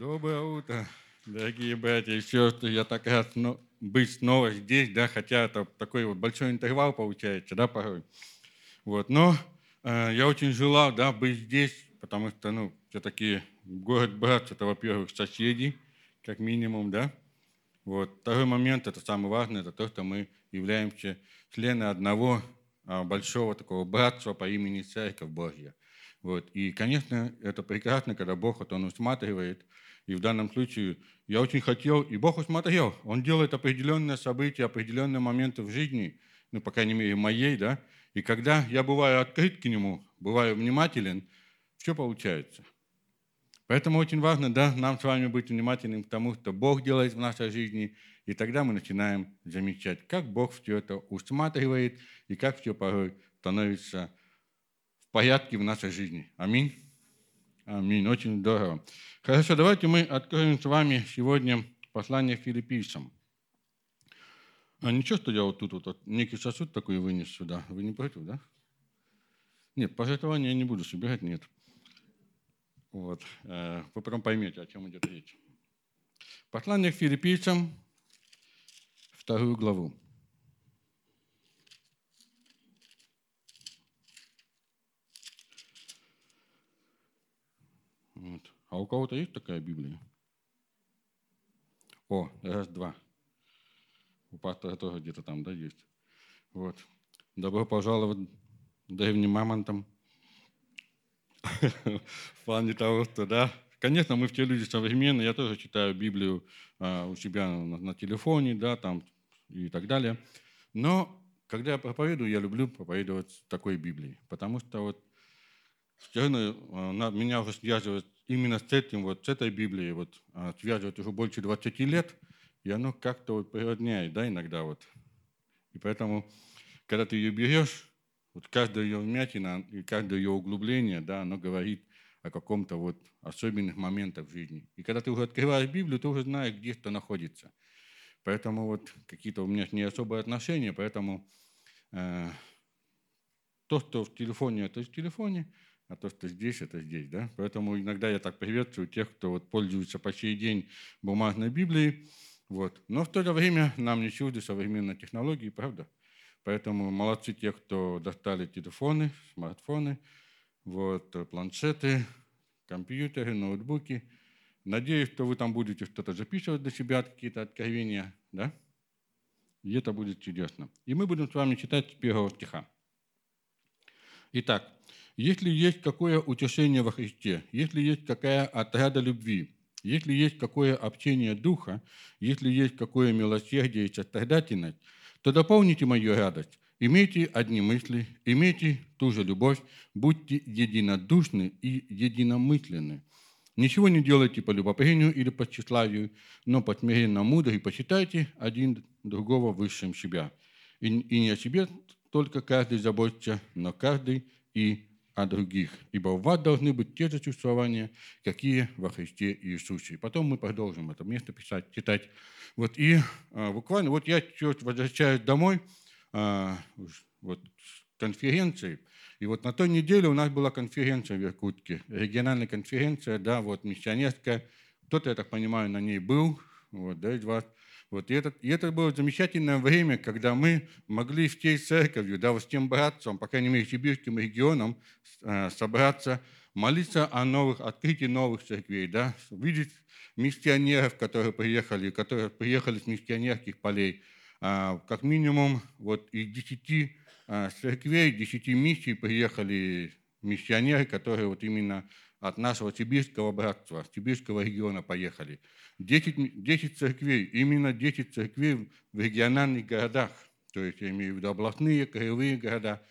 Доброе утро, дорогие братья и сестры. Я так рад но- быть снова здесь, да, хотя это такой вот большой интервал получается, да, порой. Вот, но э, я очень желал, да, быть здесь, потому что, ну, все-таки город Братц – это, во-первых, соседи, как минимум, да. Вот. Второй момент, это самый важный, это то, что мы являемся члены одного а, большого такого братства по имени Церковь Божья. Вот. И, конечно, это прекрасно, когда Бог вот, Он усматривает. И в данном случае я очень хотел, и Бог усмотрел. Он делает определенные события, определенные моменты в жизни, ну, по крайней мере, моей, да. И когда я бываю открыт к Нему, бываю внимателен, все получается. Поэтому очень важно да, нам с вами быть внимательным к тому, что Бог делает в нашей жизни, и тогда мы начинаем замечать, как Бог все это усматривает и как все порой становится в порядке в нашей жизни. Аминь. Аминь. Очень здорово. Хорошо, давайте мы откроем с вами сегодня послание филиппийцам. А ничего, что я вот тут вот некий сосуд такой вынес сюда. Вы не против, да? Нет, пожертвования я не буду собирать, нет. Вот. Вы потом поймете, о чем идет речь. Послание к филиппийцам, вторую главу. Вот. А у кого-то есть такая Библия? О, раз, два. У пастора тоже где-то там, да, есть. Вот. Добро пожаловать древним мамонтам. В плане того, что, да, конечно, мы все люди современные, я тоже читаю Библию а, у себя на, телефоне, да, там и так далее. Но когда я проповедую, я люблю проповедовать такой Библией, потому что вот все равно а, меня уже связывает именно с этим, вот с этой Библией, вот а, связывает уже больше 20 лет, и оно как-то вот природняет, да, иногда вот. И поэтому, когда ты ее берешь, вот каждая ее вмятина и каждое ее углубление, да, оно говорит о каком-то вот особенных моментах в жизни. И когда ты уже открываешь Библию, ты уже знаешь, где что находится. Поэтому вот какие-то у меня не особые отношения, поэтому э, то, что в телефоне, это в телефоне, а то, что здесь, это здесь. Да? Поэтому иногда я так приветствую тех, кто вот пользуется по сей день бумажной Библией. Вот. Но в то же время нам не чужды современные технологии, правда? Поэтому молодцы те, кто достали телефоны, смартфоны, вот, планшеты, компьютеры, ноутбуки. Надеюсь, что вы там будете что-то записывать для себя, какие-то откровения, да? И это будет чудесно. И мы будем с вами читать с первого стиха. Итак, если есть какое утешение во Христе, если есть какая отряда любви, если есть какое общение духа, если есть какое милосердие и сострадательность, то дополните мою радость. Имейте одни мысли, имейте ту же любовь, будьте единодушны и единомысленны. Ничего не делайте по любопрению или по тщеславию, но по смиренно мудро и почитайте один другого высшим себя. И, и не о себе только каждый заботится, но каждый и о других. Ибо у вас должны быть те же чувствования, какие во Христе Иисусе. И потом мы продолжим это место писать, читать. Вот и а, буквально, вот я возвращаюсь домой, а, вот конференции, и вот на той неделе у нас была конференция в Иркутске, региональная конференция, да, вот миссионерская. Кто-то, я так понимаю, на ней был, вот, да, из вас. Вот, и, это, и это было замечательное время, когда мы могли всей церковью, да, вот с тем братством, по крайней мере, сибирским регионом, э, собраться, молиться о новых, открытии новых церквей, да, видеть миссионеров, которые приехали, которые приехали с миссионерских полей, э, как минимум вот из десяти э, церквей, десяти миссий приехали миссионеры, которые вот именно от нашего сибирского братства, сибирского региона поехали. 10, 10 церквей, именно 10 церквей в региональных городах, то есть я имею в виду областные, краевые города.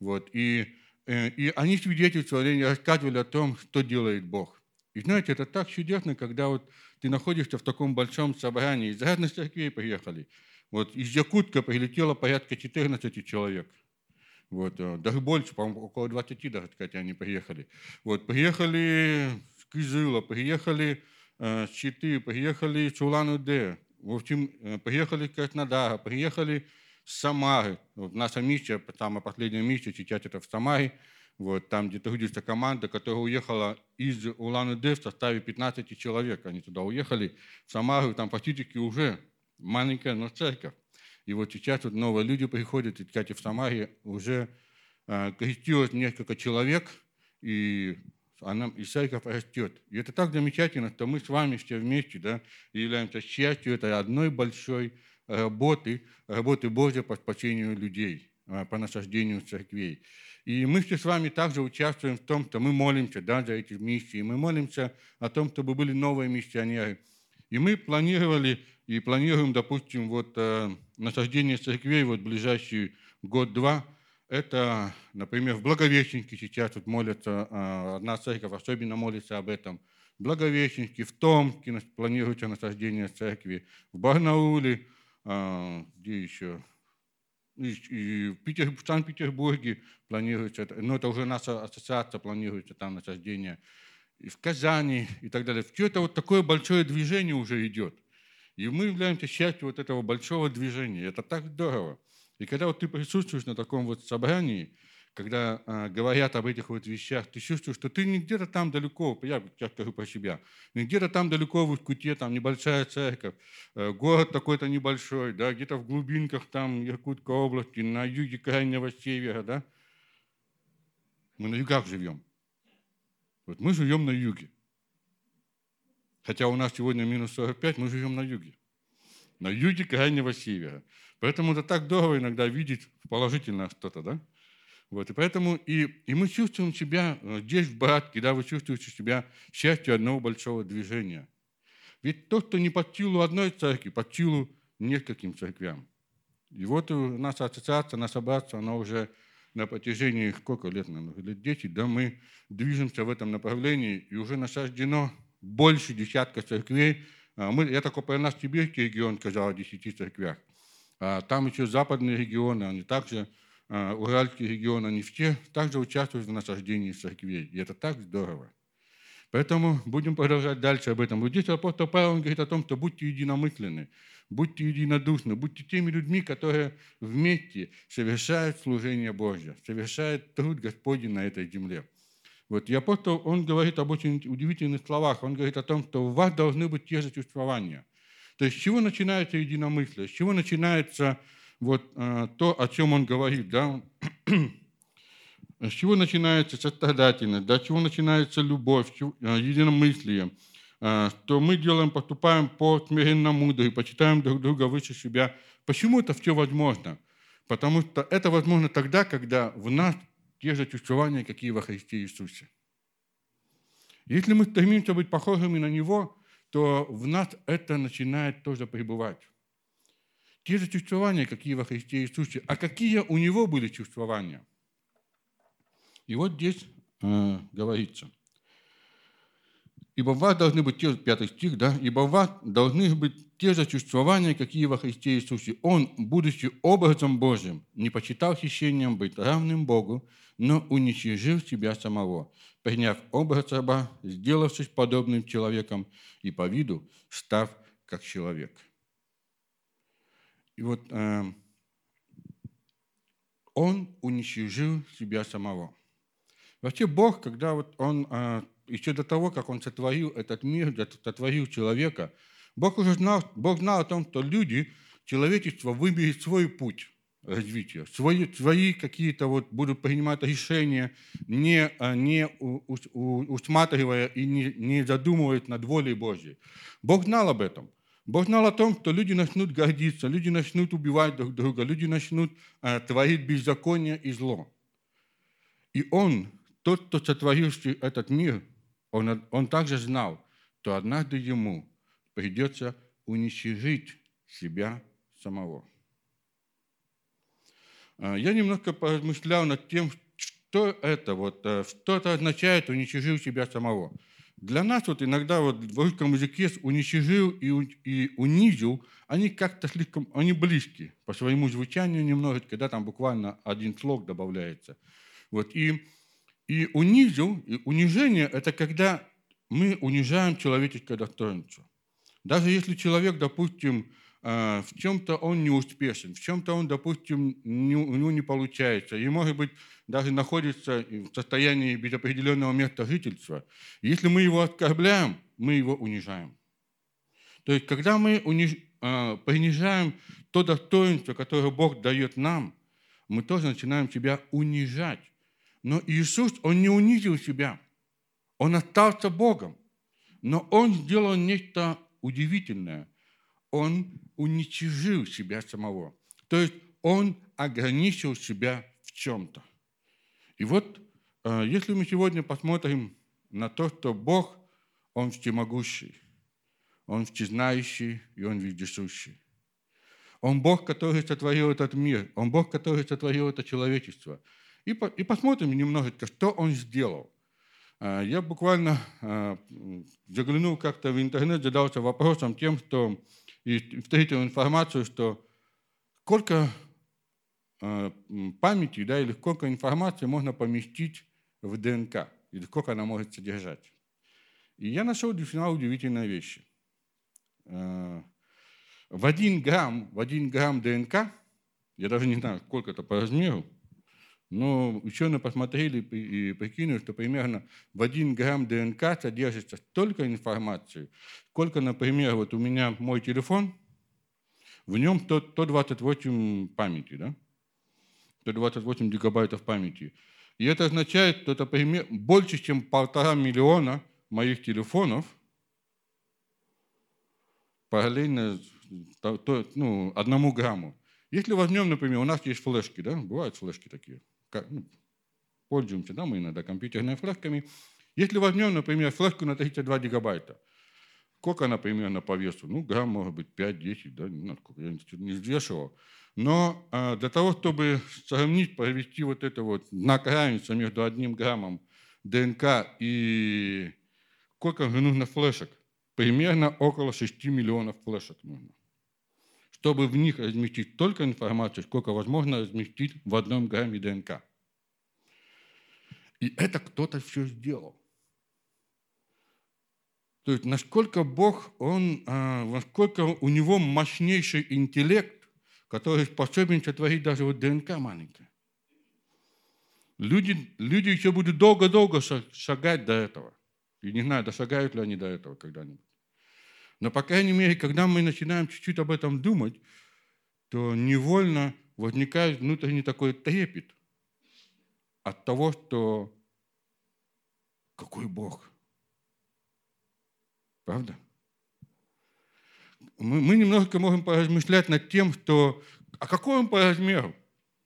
Вот. И, и они свидетельствовали, они рассказывали о том, что делает Бог. И знаете, это так чудесно, когда вот ты находишься в таком большом собрании, из разных церквей приехали. Вот из Якутска прилетело порядка 14 человек. Вот, даже больше, по-моему, около 20 даже, кстати, они приехали. Вот, приехали с Кызыла, приехали э, Читы, приехали с Улан-Удэ, в общем, приехали с Краснодара, приехали с Самары. Вот наша миссия, самая последняя миссия, сейчас это в Самаре. вот, там, где трудится команда, которая уехала из Улан-Удэ в составе 15 человек. Они туда уехали, в Самару, там фактически уже маленькая, но церковь. И вот сейчас вот новые люди приходят, и, кстати, в Самаре уже э, крестилось несколько человек, и, она, и церковь растет. И это так замечательно, что мы с вами все вместе да, являемся частью этой одной большой работы, работы Божьей по спасению людей, э, по насаждению церквей. И мы все с вами также участвуем в том, что мы молимся да, за эти миссии. Мы молимся о том, чтобы были новые миссионеры. И мы планировали и планируем, допустим, вот э, насаждение церквей вот ближайший год-два. Это, например, в Благовещенке сейчас вот молятся, э, одна церковь особенно молится об этом. В Благовещенке, в Томске планируется насаждение церкви, в Барнауле, э, где еще, и в, Питер, в Санкт-Петербурге планируется, но это уже наша ассоциация планируется там насаждение, и в Казани и так далее. Это вот такое большое движение уже идет. И мы являемся частью вот этого большого движения. Это так здорово. И когда вот ты присутствуешь на таком вот собрании, когда э, говорят об этих вот вещах, ты чувствуешь, что ты не где-то там далеко, я сейчас скажу про себя, не где-то там далеко в Иркуте, там небольшая церковь, э, город такой-то небольшой, да, где-то в глубинках там Иркутской области, на юге крайнего севера, да. Мы на югах живем. Вот мы живем на юге. Хотя у нас сегодня минус 45, мы живем на юге. На юге крайнего севера. Поэтому это так здорово иногда видеть положительно что-то, да? Вот, и поэтому и, и мы чувствуем себя э, здесь, в братке, да, вы чувствуете себя частью одного большого движения. Ведь тот, кто не под силу одной церкви, под силу нескольким церквям. И вот наша ассоциация, наша братство, она уже на протяжении сколько лет, наверное, лет 10, да, мы движемся в этом направлении, и уже насаждено больше десятка церквей. А мы, я только про наш Сибирский регион сказал о десяти церквях. А там еще западные регионы, они также а, уральский регион, они все также участвуют в насаждении церквей. И это так здорово. Поэтому будем продолжать дальше об этом. Вот здесь апостол Павел говорит о том, что будьте единомысленны, будьте единодушны, будьте теми людьми, которые вместе совершают служение Божье, совершают труд Господень на этой земле. Вот. И апостол, он говорит об очень удивительных словах. Он говорит о том, что у вас должны быть те же чувствования. То есть с чего начинается единомыслие, с чего начинается вот э, то, о чем он говорит, да, с чего начинается сострадательность, да, с чего начинается любовь, чего, э, единомыслие, э, что мы делаем, поступаем по смиренному и почитаем друг друга выше себя. Почему это все возможно? Потому что это возможно тогда, когда в нас те же чувствования, какие во Христе Иисусе. Если мы стремимся быть похожими на Него, то в нас это начинает тоже пребывать. Те же чувствования, какие во Христе Иисусе. А какие у Него были чувствования? И вот здесь э, говорится. Ибо в вас должны быть те, пятый стих, да, ибо в вас должны быть те же чувствования, какие во Христе Иисусе. Он, будучи образом Божьим, не почитал хищением быть равным Богу, но уничижил себя самого, приняв образ раба, сделавшись подобным человеком и по виду став как человек. И вот э, он уничижил себя самого. Вообще Бог, когда вот он, э, еще до того, как он сотворил этот мир, сотворил человека, Бог уже знал, Бог знал о том, что люди, человечество выберет свой путь развития, свои, свои какие-то вот будут принимать решения, не, а, не усматривая и не, не задумываясь над волей Божьей. Бог знал об этом. Бог знал о том, что люди начнут гордиться, люди начнут убивать друг друга, люди начнут а, творить беззаконие и зло. И Он, тот, кто сотворивший этот мир, он, он также знал, что однажды ему придется уничтожить себя самого. А, я немножко поразмышлял над тем, что это, вот, э, что это означает «уничижил себя самого». Для нас вот иногда вот в русском языке «уничижил» и, и «унизил» они как-то слишком, они близки по своему звучанию немного, когда там буквально один слог добавляется. Вот, и, и «унизил», и унижение – это когда мы унижаем человеческое достоинство. Даже если человек, допустим, а, в чем-то он не успешен, в чем-то он, допустим, не, у него не получается, и, может быть, даже находится в состоянии без определенного места жительства. Если мы его оскорбляем, мы его унижаем. То есть, когда мы униж... А, принижаем то достоинство, которое Бог дает нам, мы тоже начинаем себя унижать. Но Иисус, Он не унизил себя. Он остался Богом. Но Он сделал нечто удивительное. Он уничижил себя самого. То есть Он ограничил себя в чем-то. И вот, э, если мы сегодня посмотрим на то, что Бог, Он всемогущий, Он всезнающий и Он вездесущий. Он Бог, который сотворил этот мир. Он Бог, который сотворил это человечество. И, по, и посмотрим немножечко, что Он сделал. А, я буквально а, заглянул как-то в интернет, задался вопросом тем, что и встретил информацию, что сколько а, памяти да, или сколько информации можно поместить в ДНК, или сколько она может содержать. И я нашел действительно удивительные вещи. В один грамм, в один грамм ДНК, я даже не знаю, сколько это по размеру, но ученые посмотрели и прикинули, что примерно в 1 грамм ДНК содержится столько информации, сколько, например, вот у меня мой телефон, в нем 128 памяти, да? 128 гигабайтов памяти. И это означает, что это пример, больше, чем полтора миллиона моих телефонов параллельно ну, одному грамму. Если возьмем, например, у нас есть флешки, да, бывают флешки такие, пользуемся да, мы иногда компьютерными флешками. Если возьмем, например, флешку на 32 гигабайта, сколько она примерно по весу? Ну, грамм, может быть, 5-10, да, не знаю, сколько, я не взвешивал. Но а, для того, чтобы сравнить, провести вот это вот знак равенства между одним граммом ДНК и сколько же нужно флешек? Примерно около 6 миллионов флешек нужно чтобы в них разместить столько информации, сколько возможно разместить в одном грамме ДНК. И это кто-то все сделал. То есть насколько Бог, он, а, насколько у него мощнейший интеллект, который способен сотворить даже вот ДНК маленькое. Люди, люди еще будут долго-долго шагать до этого. И не знаю, дошагают ли они до этого когда-нибудь. Но, по крайней мере, когда мы начинаем чуть-чуть об этом думать, то невольно возникает внутренний такой трепет от того, что какой Бог. Правда? Мы, мы немножко можем поразмышлять над тем, что а какой он по размеру?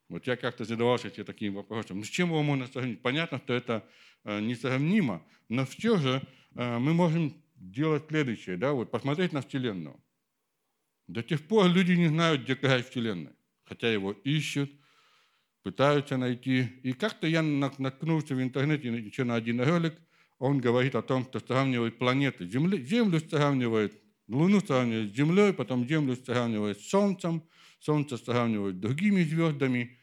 Вот я как-то задавался себе таким вопросом. Ну, с чем его можно сравнить? Понятно, что это э, несравнимо, но все же э, мы можем делать следующее, да, вот посмотреть на Вселенную. До тех пор люди не знают, где край Вселенной, хотя его ищут, пытаются найти. И как-то я наткнулся в интернете еще на один ролик, он говорит о том, что сравнивает планеты. Землю, Землю сравнивает, Луну сравнивает с Землей, потом Землю сравнивает с Солнцем, Солнце сравнивает с другими звездами.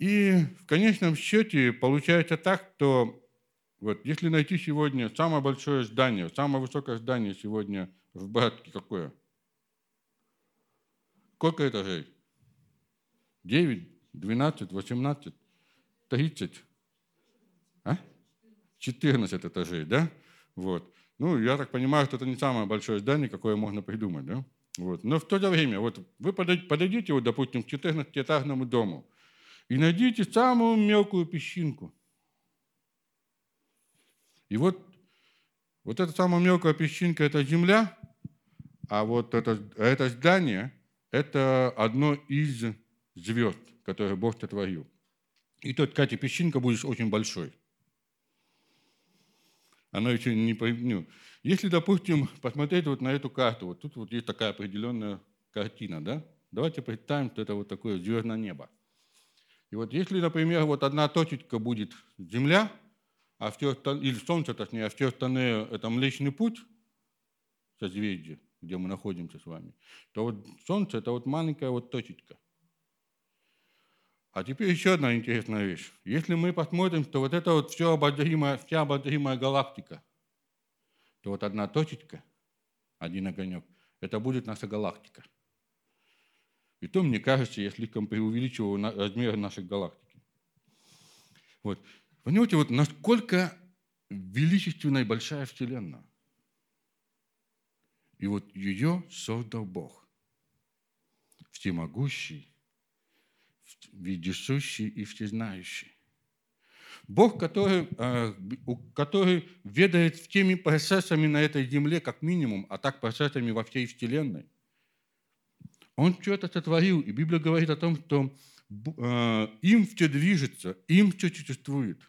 И в конечном счете получается так, что вот, если найти сегодня самое большое здание, самое высокое здание сегодня в Братке какое? Сколько этажей? 9, 12, 18, 30? А? 14 этажей, да? Вот. Ну, я так понимаю, что это не самое большое здание, какое можно придумать, да? Вот. Но в то же время, вот вы подойдите, вот, допустим, к 14-этажному дому и найдите самую мелкую песчинку – и вот, вот эта самая мелкая песчинка – это земля, а вот это, это здание – это одно из звезд, которые Бог сотворил. И тут, кстати, песчинка будет очень большой. Она еще не... Ну, если, допустим, посмотреть вот на эту карту, вот тут вот есть такая определенная картина, да? Давайте представим, что это вот такое звездное небо. И вот если, например, вот одна точечка будет Земля – а в тех, или Солнце, точнее, а в тех стороны это Млечный Путь, созвездие, где мы находимся с вами, то вот Солнце – это вот маленькая вот точечка. А теперь еще одна интересная вещь. Если мы посмотрим, то вот это вот все обозримая, вся обозримая галактика, то вот одна точечка, один огонек, это будет наша галактика. И то, мне кажется, я слишком преувеличиваю размеры нашей галактики. Вот. Понимаете, вот насколько величественная и большая Вселенная. И вот ее создал Бог. Всемогущий, вездесущий и всезнающий. Бог, который, э, который ведает теми процессами на этой земле, как минимум, а так процессами во всей Вселенной. Он что-то сотворил, и Библия говорит о том, что им все движется, им все существует.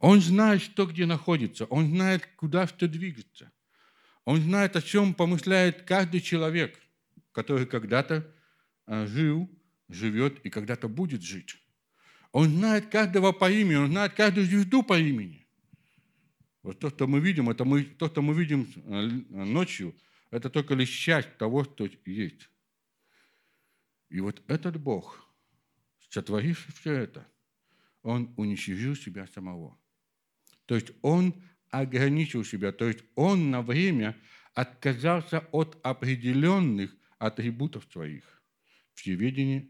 Он знает, что где находится, он знает, куда что двигаться. Он знает, о чем помышляет каждый человек, который когда-то э, жил, живет и когда-то будет жить. Он знает каждого по имени, он знает каждую звезду по имени. Вот то, что мы видим, это мы, то, что мы видим э, ночью, это только лишь часть того, что есть. И вот этот Бог, сотворивший все это, он уничтожил себя самого. То есть он ограничил себя, то есть он на время отказался от определенных атрибутов своих – всеведение,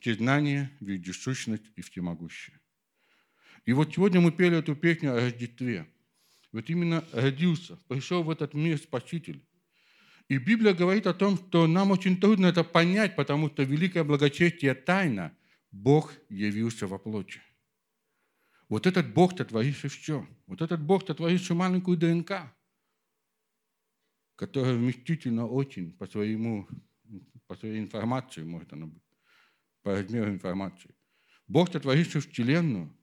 всезнание, вездесущность и всемогущее. И вот сегодня мы пели эту песню о Рождестве. Вот именно родился, пришел в этот мир Спаситель. И Библия говорит о том, что нам очень трудно это понять, потому что великое благочестие тайна. Бог явился во плоти. Вот этот Бог, творивший все. Вот этот Бог, творивший маленькую ДНК, которая вместительна очень по, своему, по своей информации, может она быть по размеру информации. Бог, сотворивший Вселенную,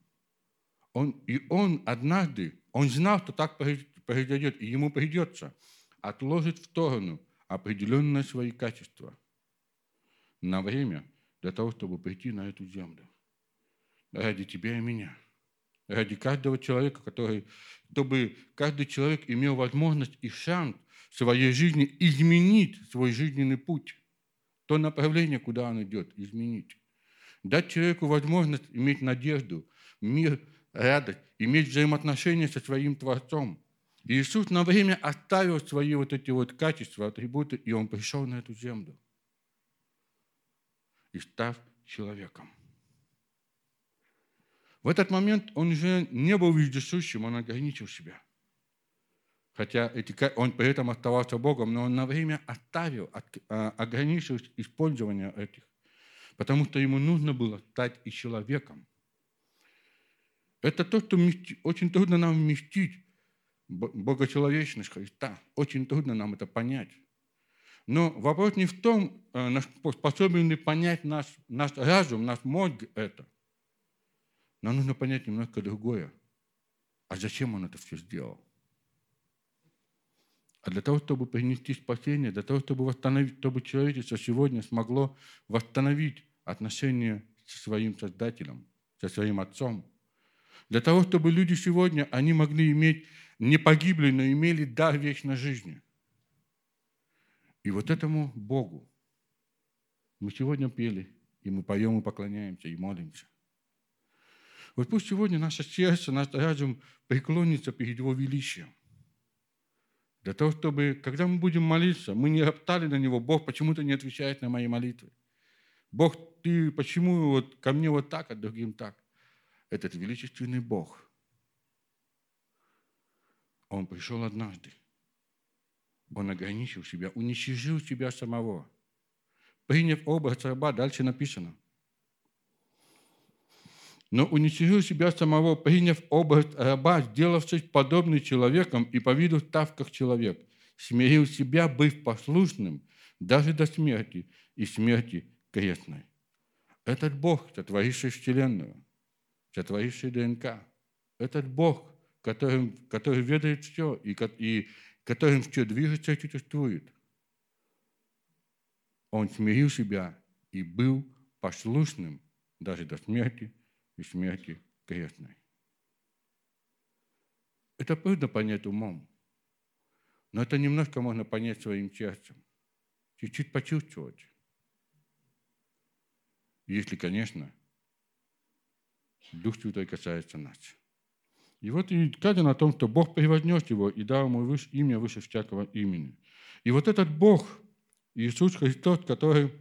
он, и он однажды, он знал, что так произойдет, и ему придется отложить в сторону определенные свои качества на время для того, чтобы прийти на эту землю. Ради тебя и меня. Ради каждого человека, который, чтобы каждый человек имел возможность и шанс в своей жизни изменить свой жизненный путь то направление, куда он идет, изменить. Дать человеку возможность иметь надежду, мир, радость, иметь взаимоотношения со своим Творцом. Иисус на время оставил свои вот эти вот качества, атрибуты, и Он пришел на эту землю. И став человеком. В этот момент он уже не был вездесущим, он ограничил себя – хотя эти, он при этом оставался Богом, но он на время оставил, а, ограничил использование этих, потому что ему нужно было стать и человеком. Это то, что очень трудно нам вместить, богочеловечность Христа. Очень трудно нам это понять. Но вопрос не в том, э, способен ли понять наш, наш разум, наш мозг это. Нам нужно понять немножко другое. А зачем он это все сделал? а для того, чтобы принести спасение, для того, чтобы восстановить, чтобы человечество сегодня смогло восстановить отношения со своим Создателем, со своим Отцом. Для того, чтобы люди сегодня, они могли иметь, не погибли, но имели дар вечной жизни. И вот этому Богу мы сегодня пели, и мы поем, и поклоняемся, и молимся. Вот пусть сегодня наше сердце, наш разум преклонится перед Его величием. Для того, чтобы, когда мы будем молиться, мы не роптали на Него, Бог почему-то не отвечает на мои молитвы. Бог, ты почему вот ко мне вот так, а другим так? Этот величественный Бог, Он пришел однажды. Он ограничил себя, уничижил себя самого. Приняв образ раба, дальше написано – но уничтожил себя самого, приняв образ раба, сделавшись подобным человеком и по виду став как человек, смирил себя, быв послушным даже до смерти и смерти крестной. Этот Бог, сотворивший Вселенную, сотворивший ДНК, этот Бог, который, который ведает все и, и которым все движется и существует, Он смирил себя и был послушным даже до смерти и смерти крестной. Это трудно понять умом, но это немножко можно понять своим сердцем, чуть-чуть почувствовать. Если, конечно, Дух Святой касается нас. И вот и сказано о том, что Бог превознес его и дал ему имя выше всякого имени. И вот этот Бог, Иисус Христос, который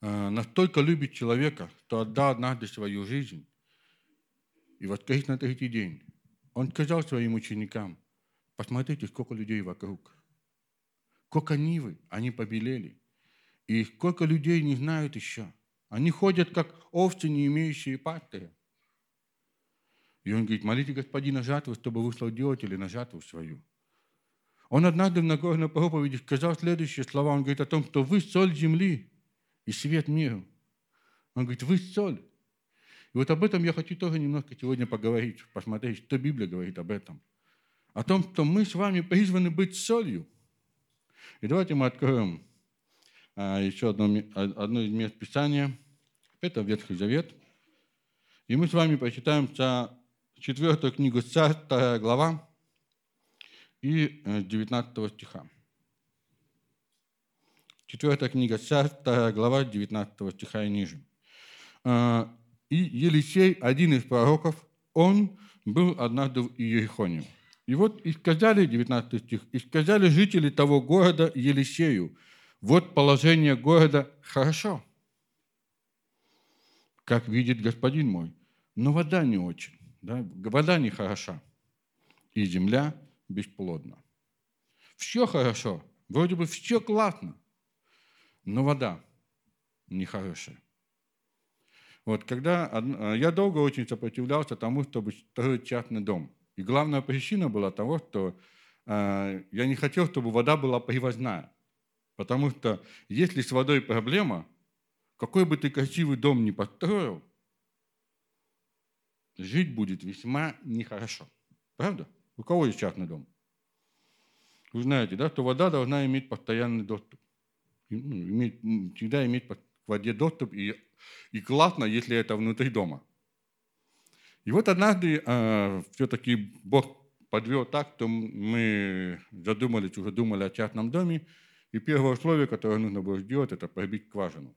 э, настолько любит человека, что отдал однажды свою жизнь, и воскрес на третий день. Он сказал своим ученикам, посмотрите, сколько людей вокруг. Сколько нивы, они побелели. И сколько людей не знают еще. Они ходят, как овцы, не имеющие пастыря. И он говорит, молите господина жатвы, чтобы выслал делателя на жатву свою. Он однажды в Нагорной проповеди сказал следующие слова. Он говорит о том, что вы соль земли и свет миру. Он говорит, вы соль. И вот об этом я хочу тоже немножко сегодня поговорить, посмотреть, что Библия говорит об этом. О том, что мы с вами призваны быть солью. И давайте мы откроем а, еще одно, одно из мест Писания. Это Ветхий Завет. И мы с вами прочитаем четвертую книгу Царь, вторая глава и 19 э, стиха. Четвертая книга Царь, вторая глава, 19 стиха и ниже. А, и Елисей, один из пророков, он был однажды в Иерихоне. И вот и сказали, 19 стих, и сказали жители того города Елисею, вот положение города хорошо, как видит господин мой, но вода не очень, да? вода не хороша, и земля бесплодна. Все хорошо, вроде бы все классно, но вода нехорошая. Вот когда я долго очень сопротивлялся тому, чтобы строить частный дом. И главная причина была того, что э, я не хотел, чтобы вода была привозная. Потому что если с водой проблема, какой бы ты красивый дом ни построил, жить будет весьма нехорошо. Правда? У кого есть частный дом? Вы знаете, да, что вода должна иметь постоянный доступ. Ну, иметь, всегда иметь к воде доступ, и, и классно, если это внутри дома. И вот однажды э, все-таки Бог подвел так, что мы задумались, уже думали о частном доме, и первое условие, которое нужно было сделать, это пробить скважину.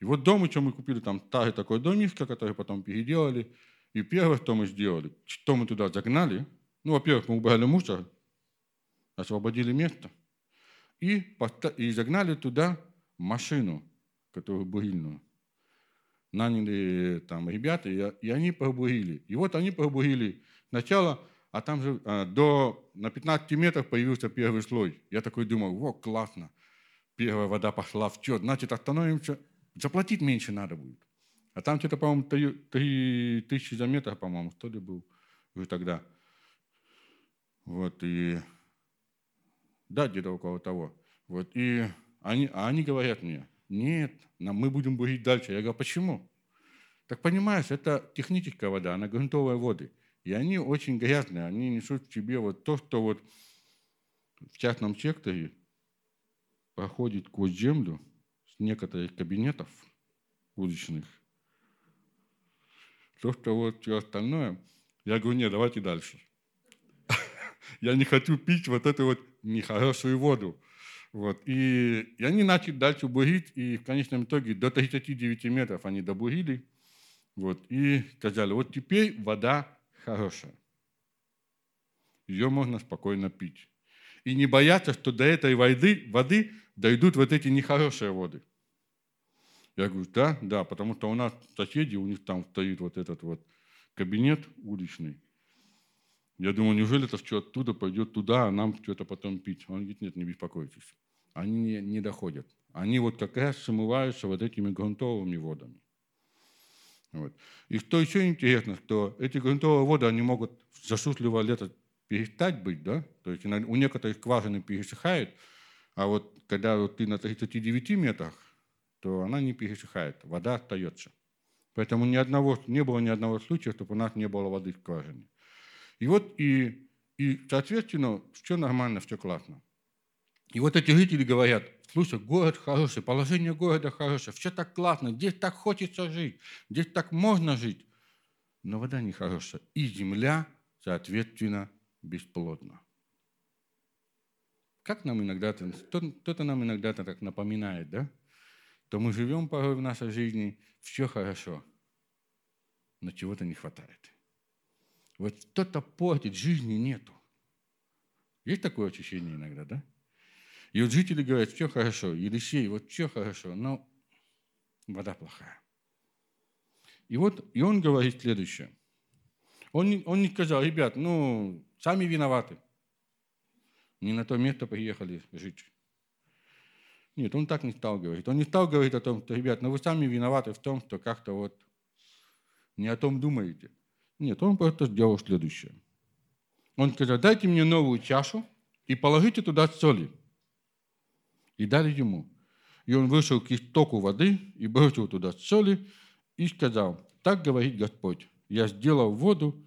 И вот дом, что мы купили, там старый такой домишко, который потом переделали. И первое, что мы сделали, что мы туда загнали, ну, во-первых, мы убрали мусор, освободили место, и, и загнали туда машину, которую бурильную наняли там ребята, и, и они пробурили. И вот они пробурили сначала, а там же а, до, на 15 метров появился первый слой. Я такой думал, во, классно, первая вода пошла в чет, значит, остановимся, заплатить меньше надо будет. А там что-то, по-моему, 3, 3 тысячи за метр, по-моему, что ли был уже тогда. Вот, и да, где-то около того. Вот, и они, а они говорят мне, нет, нам, мы будем бурить дальше. Я говорю, почему? Так понимаешь, это техническая вода, она грунтовые воды. И они очень грязные, они несут в себе вот то, что вот в частном секторе проходит сквозь землю некоторых кабинетов уличных. То, что вот все остальное, я говорю, нет, давайте дальше. Я не хочу пить вот эту вот нехорошую воду. Вот. И, и они начали дальше бурить, и в конечном итоге до 39 метров они добурили. Вот, и сказали, вот теперь вода хорошая. Ее можно спокойно пить. И не бояться, что до этой воды, воды дойдут вот эти нехорошие воды. Я говорю, да, да, потому что у нас соседи, у них там стоит вот этот вот кабинет уличный. Я думаю, неужели это все оттуда пойдет туда, а нам что-то потом пить? Он говорит, нет, не беспокойтесь они не, не доходят. Они вот как раз смываются вот этими грунтовыми водами. Вот. И что еще интересно, что эти грунтовые воды, они могут засушливое лето перестать быть, да? То есть у некоторых скважины пересыхает, а вот когда вот ты на 39 метрах, то она не пересыхает, вода остается. Поэтому ни одного, не было ни одного случая, чтобы у нас не было воды в скважине. И вот и, и соответственно, все нормально, все классно. И вот эти жители говорят, слушай, город хороший, положение города хорошее, все так классно, здесь так хочется жить, здесь так можно жить. Но вода не хорошая. И земля, соответственно, бесплодна. Как нам иногда, кто-то нам иногда так напоминает, да? То мы живем порой в нашей жизни, все хорошо, но чего-то не хватает. Вот кто-то портит, жизни нету. Есть такое ощущение иногда, да? И вот жители говорят, все хорошо, Елисей, вот все хорошо, но вода плохая. И вот и он говорит следующее. Он, он не сказал, ребят, ну, сами виноваты. Не на то место приехали жить. Нет, он так не стал говорить. Он не стал говорить о том, что, ребят, ну вы сами виноваты в том, что как-то вот не о том думаете. Нет, он просто сделал следующее. Он сказал, дайте мне новую чашу и положите туда соли. И дали ему. И он вышел к истоку воды и бросил туда соли и сказал, так говорит Господь, я сделал воду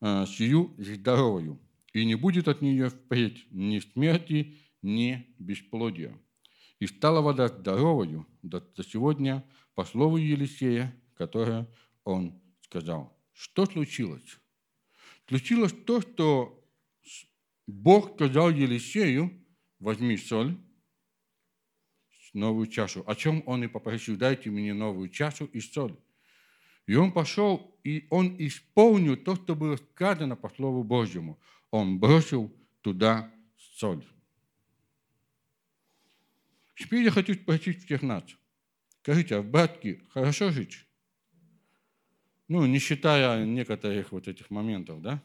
э, сию здоровую, и не будет от нее впредь ни смерти, ни бесплодия. И стала вода здоровою до, сегодня по слову Елисея, которое он сказал. Что случилось? Случилось то, что Бог сказал Елисею, возьми соль, новую чашу. О чем он и попросил, дайте мне новую чашу и соль. И он пошел, и он исполнил то, что было сказано по Слову Божьему. Он бросил туда соль. Теперь я хочу спросить всех нас. Скажите, а в Братке хорошо жить? Ну, не считая некоторых вот этих моментов, да,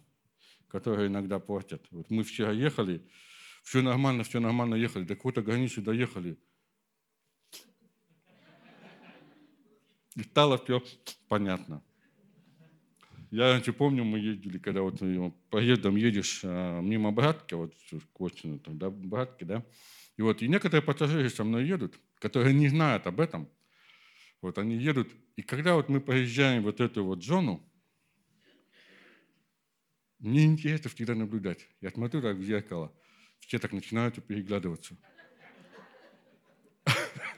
которые иногда портят. Вот мы вчера ехали, все нормально, все нормально ехали, до какой-то границы доехали. И стало все понятно. Я раньше помню, мы ездили, когда вот э, поездом едешь а, мимо Братки, вот к Костину, там, да, Братки, да, и вот и некоторые пассажиры со мной едут, которые не знают об этом. Вот они едут, и когда вот мы проезжаем вот эту вот зону, мне интересно всегда наблюдать. Я смотрю так в зеркало, все так начинают переглядываться.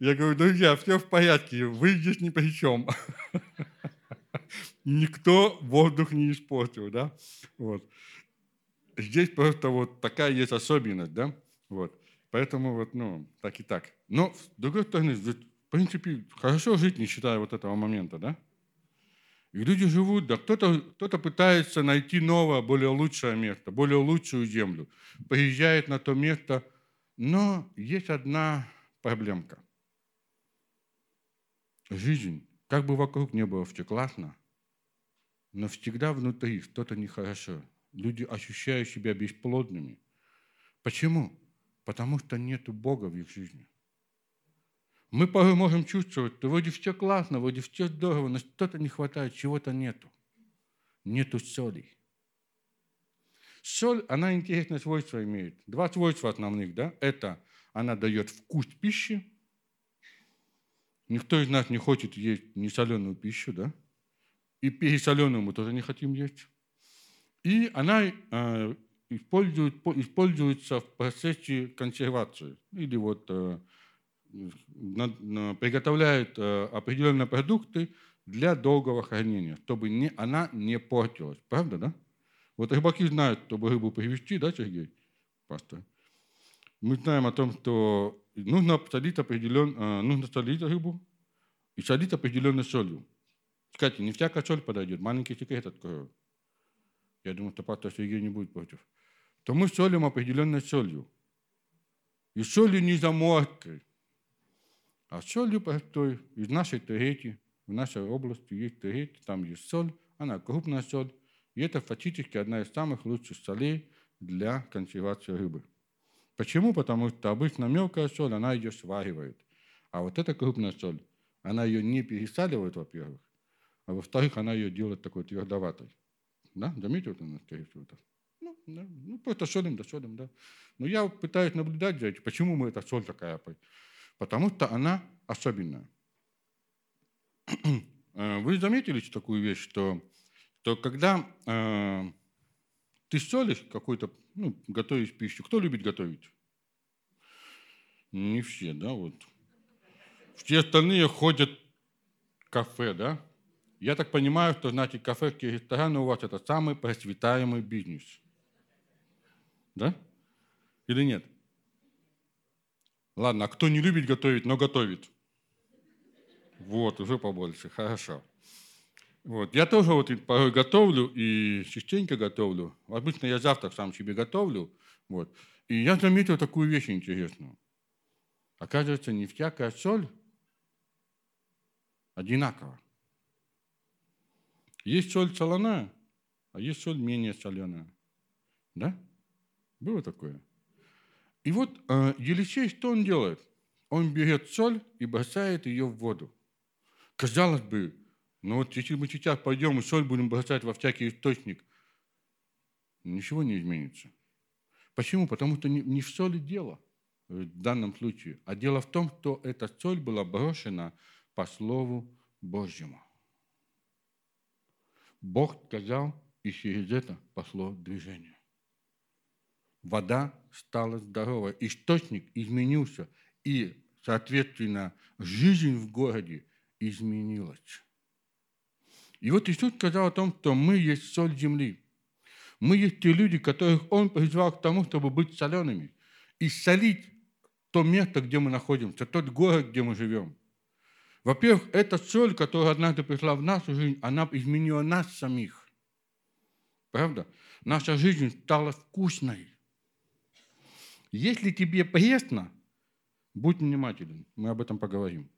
Я говорю, друзья, все в порядке, вы здесь ни при чем. Никто воздух не испортил, да? Вот. Здесь просто вот такая есть особенность, да? Вот. Поэтому вот, ну, так и так. Но, с другой стороны, в принципе, хорошо жить, не считая вот этого момента, да? И люди живут, да, кто-то кто пытается найти новое, более лучшее место, более лучшую землю, приезжает на то место, но есть одна проблемка. Жизнь, как бы вокруг не было все классно, но всегда внутри что-то нехорошо. Люди ощущают себя бесплодными. Почему? Потому что нет Бога в их жизни. Мы порой можем чувствовать, что вроде все классно, вроде все здорово, но что-то не хватает, чего-то нету. Нету соли. Соль, она интересное свойство имеет. Два свойства основных, да? Это она дает вкус пищи. Никто из нас не хочет есть несоленую пищу, да? И пересоленную мы тоже не хотим есть. И она э, использует, используется в процессе консервации. Или вот э, на, на, приготовляет э, определенные продукты для долгого хранения, чтобы не, она не портилась. Правда, да? Вот рыбаки знают, чтобы рыбу привезти, да, Сергей? Пастор? Мы знаем о том, что нужно солить определен, э, нужно солить рыбу и солить определенной солью. Кстати, не всякая соль подойдет. Маленький секрет открою. Я думаю, что пастор Сергей не будет против. То мы солим определенной солью. И солью не заморкой, а солью простой. Из нашей Терети, в нашей области есть Терети, там есть соль, она крупная соль. И это фактически одна из самых лучших солей для консервации рыбы. Почему? Потому что обычно мелкая соль, она ее сваривает. А вот эта крупная соль, она ее не пересаливает, во-первых, а во-вторых, она ее делает такой твердоватой. Да? Заметил ты, скорее всего, да. ну, просто солим, да солим, да. Но я пытаюсь наблюдать за этим, почему мы эта соль такая. Потому что она особенная. Вы заметили такую вещь, что, что когда э, ты солишь какой-то, ну, готовишь пищу, кто любит готовить? Не все, да, вот. Все остальные ходят в кафе, да? Я так понимаю, что, значит, кафе, рестораны у вас – это самый процветаемый бизнес. Да? Или нет? Ладно, а кто не любит готовить, но готовит? Вот, уже побольше, хорошо. Вот. Я тоже вот порой готовлю и частенько готовлю. Обычно я завтрак сам себе готовлю. Вот. И я заметил такую вещь интересную. Оказывается, не всякая соль одинаково. Есть соль соленая, а есть соль менее соленая. Да? Было такое? И вот э, Елисей, что он делает? Он берет соль и бросает ее в воду. Казалось бы, ну вот если мы сейчас пойдем и соль будем бросать во всякий источник, ничего не изменится. Почему? Потому что не в соли дело в данном случае, а дело в том, что эта соль была брошена по Слову Божьему. Бог сказал, и через это пошло движение. Вода стала здоровой, источник изменился, и, соответственно, жизнь в городе изменилась. И вот Иисус сказал о том, что мы есть соль земли. Мы есть те люди, которых Он призвал к тому, чтобы быть солеными и солить то место, где мы находимся, тот город, где мы живем. Во-первых, эта соль, которая однажды пришла в нашу жизнь, она изменила нас самих. Правда? Наша жизнь стала вкусной. Если тебе пресно, будь внимателен, мы об этом поговорим.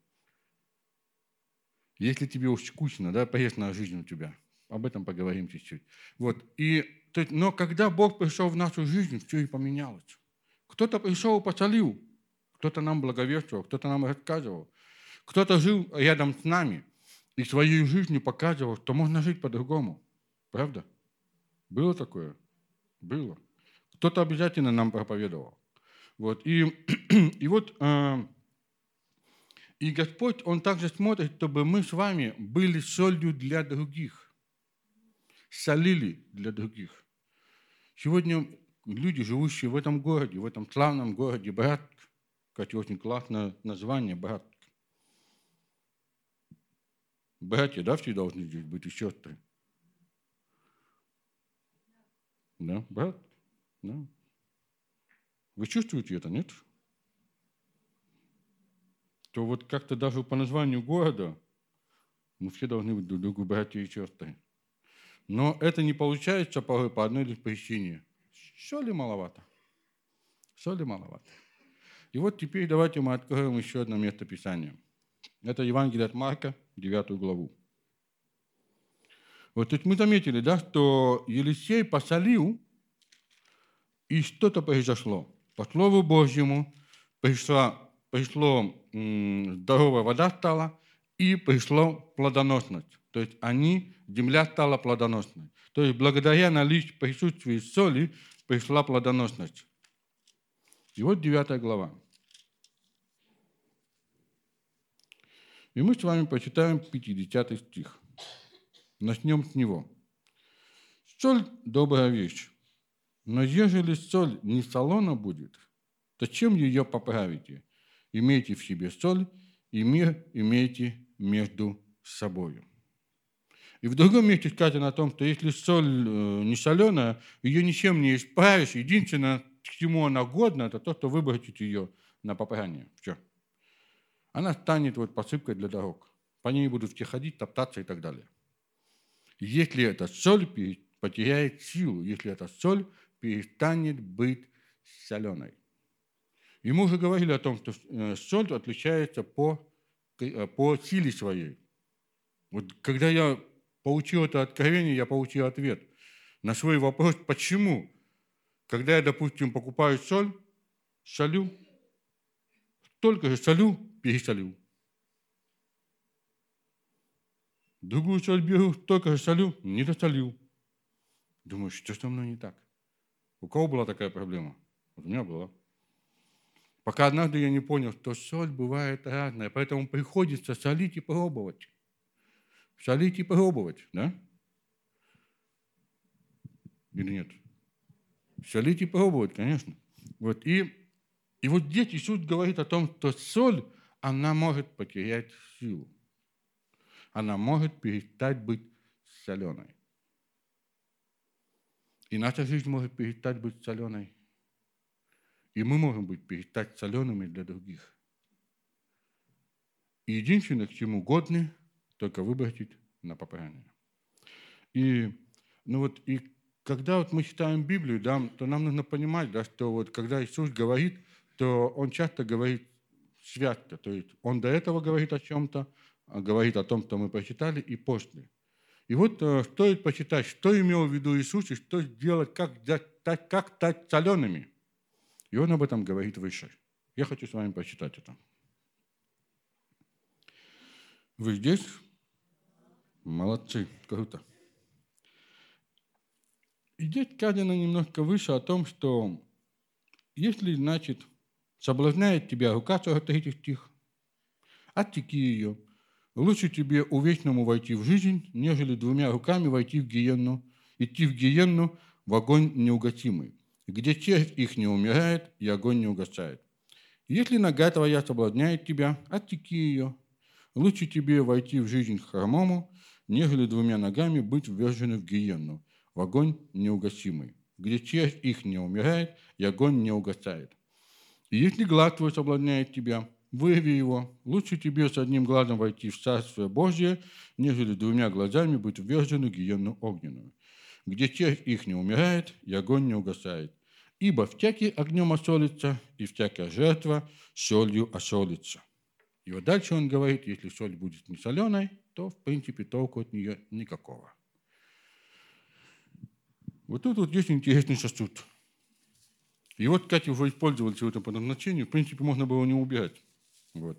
Если тебе уж скучно, да, пресная жизнь у тебя, об этом поговорим чуть-чуть. Вот. И, то есть, но когда Бог пришел в нашу жизнь, все и поменялось. Кто-то пришел и посолил, кто-то нам благовествовал, кто-то нам рассказывал, кто-то жил рядом с нами и своей жизнью показывал, что можно жить по-другому. Правда? Было такое? Было. Кто-то обязательно нам проповедовал. Вот. И, и вот э, и Господь, Он также смотрит, чтобы мы с вами были солью для других, солили для других. Сегодня люди, живущие в этом городе, в этом славном городе Братск, кстати, очень классное название Братск. Братья, да, все должны здесь быть, и сестры. Да, брат? Да. Вы чувствуете это, нет? То вот как-то даже по названию города мы все должны быть друг другу братья и сестры. Но это не получается по одной лишь причине. Соли маловато. Соли маловато. И вот теперь давайте мы откроем еще одно место Писания. Это Евангелие от Марка, 9 главу. Вот тут мы заметили, да, что Елисей посолил, и что-то произошло. По Слову Божьему пришла, пришло здоровая вода стала, и пришло плодоносность. То есть они, земля стала плодоносной. То есть благодаря наличию присутствия соли пришла плодоносность. И вот 9 глава. И мы с вами почитаем 50 стих. Начнем с него. Соль – добрая вещь, но ежели соль не солона будет, то чем ее поправите? Имейте в себе соль, и мир имейте между собой. И в другом месте сказано о том, что если соль э, не соленая, ее ничем не исправишь. Единственное, к чему она годна, это то, что выбросить ее на попрание. Все. Она станет вот посыпкой для дорог. По ней будут все ходить, топтаться и так далее. Если эта соль потеряет силу, если эта соль перестанет быть соленой. Мы уже говорили о том, что э, соль отличается по, э, по силе своей. Вот когда я получил это откровение, я получил ответ на свой вопрос, почему, когда я, допустим, покупаю соль, солю, только же солю, пересолю. Другую соль беру, только же солю, не досолю. Думаю, что со мной не так? У кого была такая проблема? Вот у меня была. Пока однажды я не понял, что соль бывает разная, поэтому приходится солить и пробовать. Солить и пробовать, да? Или нет? Солить и пробовать, конечно. Вот. И, и вот здесь Иисус говорит о том, что соль, она может потерять силу. Она может перестать быть соленой. И наша жизнь может перестать быть соленой. И мы можем быть перестать солеными для других. И единственное, к чему годны, только выбросить на попрание. И, ну вот, и когда вот мы читаем Библию, да, то нам нужно понимать, да, что вот когда Иисус говорит, то Он часто говорит святко. То есть Он до этого говорит о чем-то, говорит о том, что мы прочитали, и после. И вот э, стоит почитать, что имел в виду Иисус, и что сделать, как, как, как стать солеными. И он об этом говорит выше. Я хочу с вами прочитать это. Вы здесь? Молодцы, круто. И здесь сказано немножко выше о том, что если, значит, соблазняет тебя рука 43 стих, оттеки ее. Лучше тебе увечному войти в жизнь, нежели двумя руками войти в гиенну, идти в гиенну в огонь неугасимый, где честь их не умирает и огонь не угасает. Если нога твоя соблазняет тебя, оттеки ее. Лучше тебе войти в жизнь хромому, нежели двумя ногами быть ввержены в гиенну, в огонь неугасимый, где честь их не умирает и огонь не угасает. Если глаз твой соблазняет тебя, вырви его. Лучше тебе с одним глазом войти в Царствие Божье, нежели двумя глазами быть ввержены в гиенну огненную, где честь их не умирает и огонь не угасает. Ибо всякий огнем осолится, и всякая жертва солью осолится. И вот дальше он говорит, если соль будет не соленой, то, в принципе, толку от нее никакого. Вот тут вот есть интересный сосуд. И вот, кстати, уже использовали сегодня по назначению, в принципе, можно было не убирать. Вот.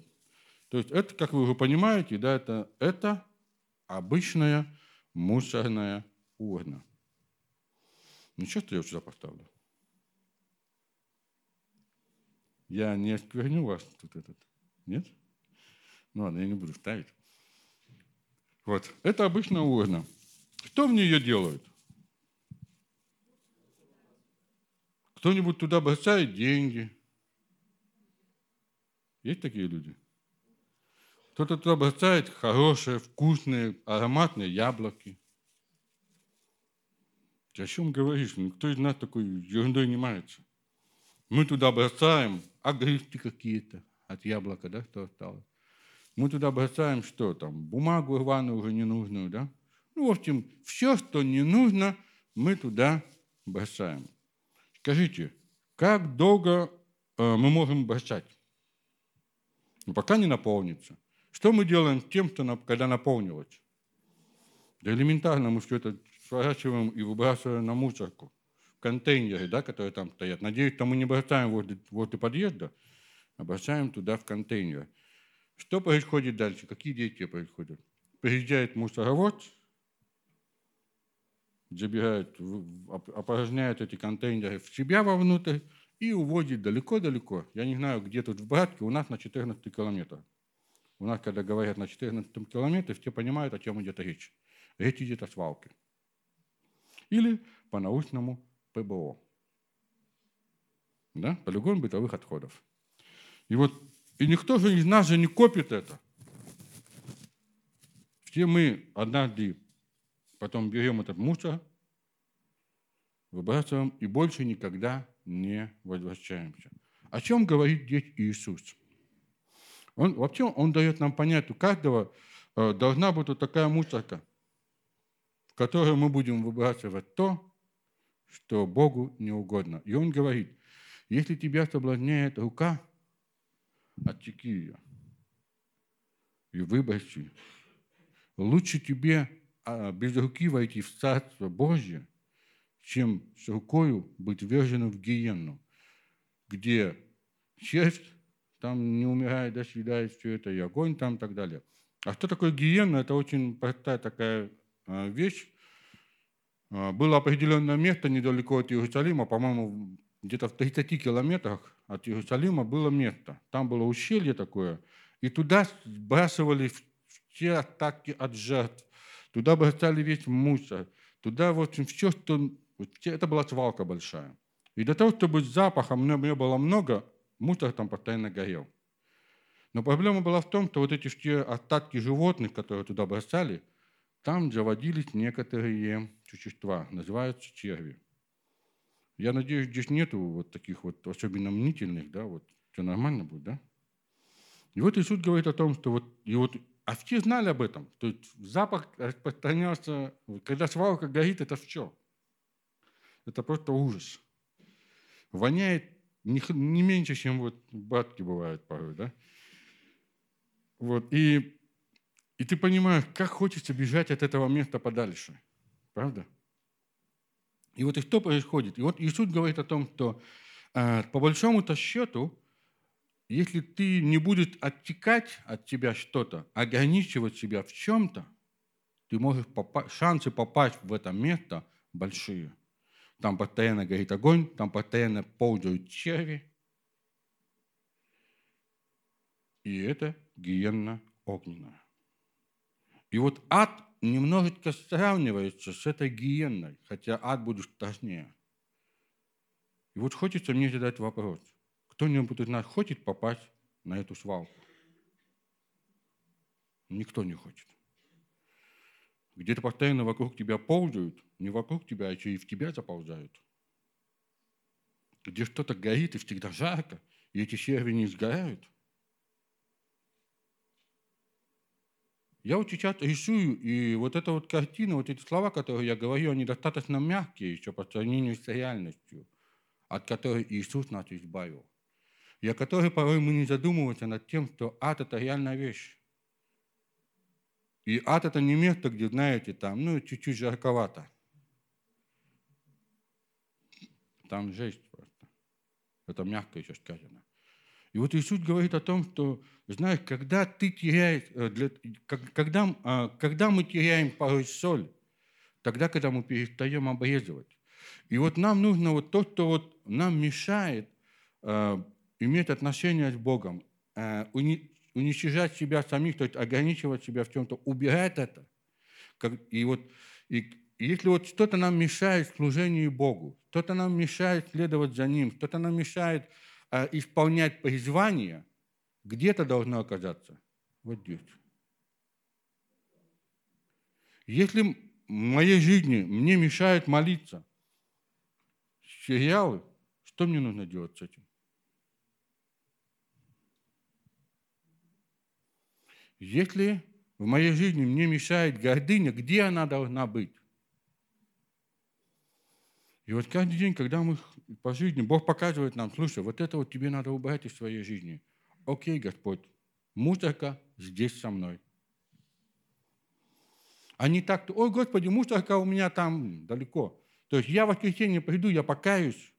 То есть это, как вы уже понимаете, да, это, это обычная мусорная урна. Ничего, что я сюда поставлю. Я не оскверню вас тут этот. Нет? Ну ладно, я не буду ставить. Вот. Это обычная урна. Что в нее делают? Кто-нибудь туда бросает деньги. Есть такие люди? Кто-то туда бросает хорошие, вкусные, ароматные яблоки. Ты о чем говоришь? Никто из нас такой ерундой не мается. Мы туда бросаем огрызки какие-то от яблока, да, что осталось. Мы туда бросаем что там? Бумагу рваную уже ненужную, да? Ну, в общем, все, что не нужно, мы туда бросаем. Скажите, как долго э, мы можем бросать? Ну, пока не наполнится. Что мы делаем с тем, что, когда наполнилось? Да элементарно мы все это сворачиваем и выбрасываем на мусорку. В контейнеры, да, которые там стоят. Надеюсь, что мы не бросаем возле, возле подъезда, а бросаем туда в контейнер. Что происходит дальше? Какие действия происходят? Приезжает мусоровод, забирает, опорожняет эти контейнеры в себя вовнутрь и уводит далеко-далеко. Я не знаю, где тут в Братке, у нас на 14 километрах. У нас, когда говорят на 14 километре, все понимают, о чем идет речь. Речь идет о свалке. Или по-научному ПБО. Да? Полигон бытовых отходов. И вот и никто же из нас же не копит это. Все мы однажды потом берем этот мусор, выбрасываем и больше никогда не возвращаемся. О чем говорит здесь Иисус? Он, вообще он дает нам понять, у каждого э, должна быть вот такая мусорка, в которой мы будем выбрасывать то, что Богу не угодно. И он говорит, если тебя соблазняет рука, оттеки ее и выброси. Лучше тебе а, без руки войти в Царство Божье, чем с рукою быть вверженным в гиенну, где червь там не умирает, да, съедает все это, и огонь там и так далее. А что такое гиенна? Это очень простая такая а, вещь. А, было определенное место недалеко от Иерусалима, по-моему, где-то в 30 километрах от Иерусалима было место. Там было ущелье такое, и туда сбрасывали все атаки от жертв, туда бросали весь мусор, туда, в общем, все, что это была свалка большая. И для того, чтобы запаха не было много, мусор там постоянно горел. Но проблема была в том, что вот эти все остатки животных, которые туда бросали, там заводились некоторые существа, называются черви. Я надеюсь, здесь нету вот таких вот особенно мнительных, да, вот все нормально будет, да? И вот Иисус говорит о том, что вот, и вот а все знали об этом. То есть запах распространялся, когда свалка горит, это все. Это просто ужас. Воняет не, не меньше, чем вот батки бывают порой, да? Вот, и И ты понимаешь, как хочется бежать от этого места подальше. Правда? И вот и что происходит? И вот Иисус говорит о том, что э, по большому-то счету, если ты не будешь оттекать от тебя что-то, ограничивать себя в чем-то, ты можешь попасть, шансы попасть в это место большие. Там постоянно горит огонь, там постоянно ползают черви. И это гиенна огненная. И вот ад немножечко сравнивается с этой гиенной, хотя ад будет страшнее. И вот хочется мне задать вопрос. Кто-нибудь из нас хочет попасть на эту свалку? Никто не хочет. Где-то постоянно вокруг тебя ползают, не вокруг тебя, а еще и в тебя заползают. Где что-то горит и всегда жарко, и эти черви не сгорают – Я очень часто рисую, и вот эта вот картина, вот эти слова, которые я говорю, они достаточно мягкие еще по сравнению с реальностью, от которой Иисус нас избавил. И о которой порой мы не задумываемся над тем, что ад – это реальная вещь. И ад – это не место, где, знаете, там, ну, чуть-чуть жарковато. Там жесть просто. Это мягко еще сказано. И вот Иисус говорит о том, что, знаешь, когда ты теряешь, э, когда, а, когда мы теряем порой соль, тогда, когда мы перестаем обрезывать. И вот нам нужно вот то, что вот нам мешает э, иметь отношения с Богом, э, уничтожать себя самих, то есть ограничивать себя в чем-то, убирать это. И вот и если вот что-то нам мешает служению Богу, что-то нам мешает следовать за Ним, что-то нам мешает а исполнять призвание, где-то должно оказаться вот здесь. Если в моей жизни мне мешает молиться сериалы, что мне нужно делать с этим? Если в моей жизни мне мешает гордыня, где она должна быть? И вот каждый день, когда мы по жизни, Бог показывает нам, слушай, вот это вот тебе надо убрать из своей жизни. Окей, Господь, мусорка здесь со мной. А не так, ой, Господи, мусорка у меня там далеко. То есть я в воскресенье приду, я покаюсь.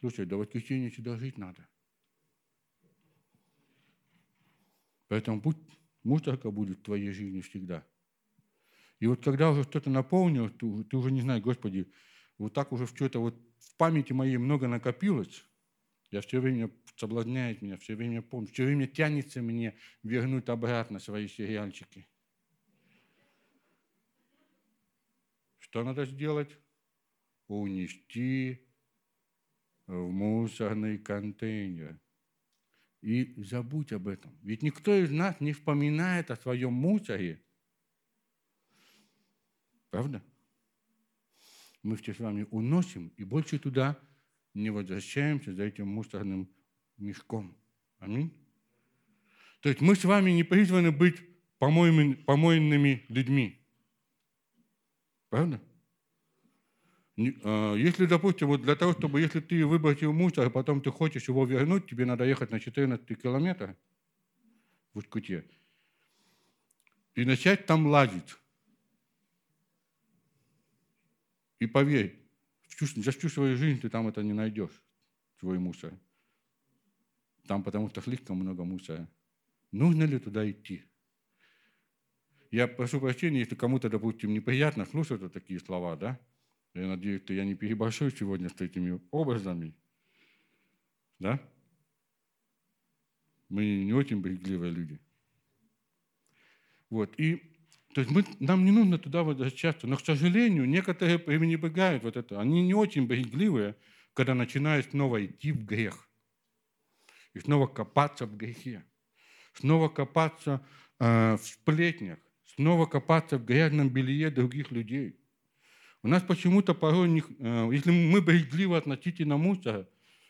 Слушай, до воскресенья сюда жить надо. Поэтому пусть мусорка будет в твоей жизни всегда. И вот когда уже что-то наполнил, ты, ты уже не знаешь, Господи, вот так уже что-то вот в памяти моей много накопилось, я все время соблазняет меня, все время помню, все время тянется мне вернуть обратно свои сериальчики. Что надо сделать? Унести в мусорный контейнер. И забудь об этом. Ведь никто из нас не вспоминает о своем мусоре. Правда? мы все с вами уносим и больше туда не возвращаемся за этим мусорным мешком. Аминь. То есть мы с вами не призваны быть помойными, людьми. Правда? А, если, допустим, вот для того, чтобы, если ты выбросил мусор, а потом ты хочешь его вернуть, тебе надо ехать на 14 километров в Ускуте и начать там лазить. И поверь, за всю свою жизнь ты там это не найдешь, свой мусор. Там потому что слишком много мусора. Нужно ли туда идти? Я прошу прощения, если кому-то, допустим, неприятно слушать вот такие слова, да? Я надеюсь, что я не переборщу сегодня с этими образами. Да? Мы не очень брезгливые люди. Вот. И то есть мы, нам не нужно туда возвращаться. Но, к сожалению, некоторые пренебрегают вот это. Они не очень брезгливые, когда начинают снова идти в грех. И снова копаться в грехе. Снова копаться э, в сплетнях. Снова копаться в грязном белье других людей. У нас почему-то порой, не, э, если мы брезгливы относительно мусора,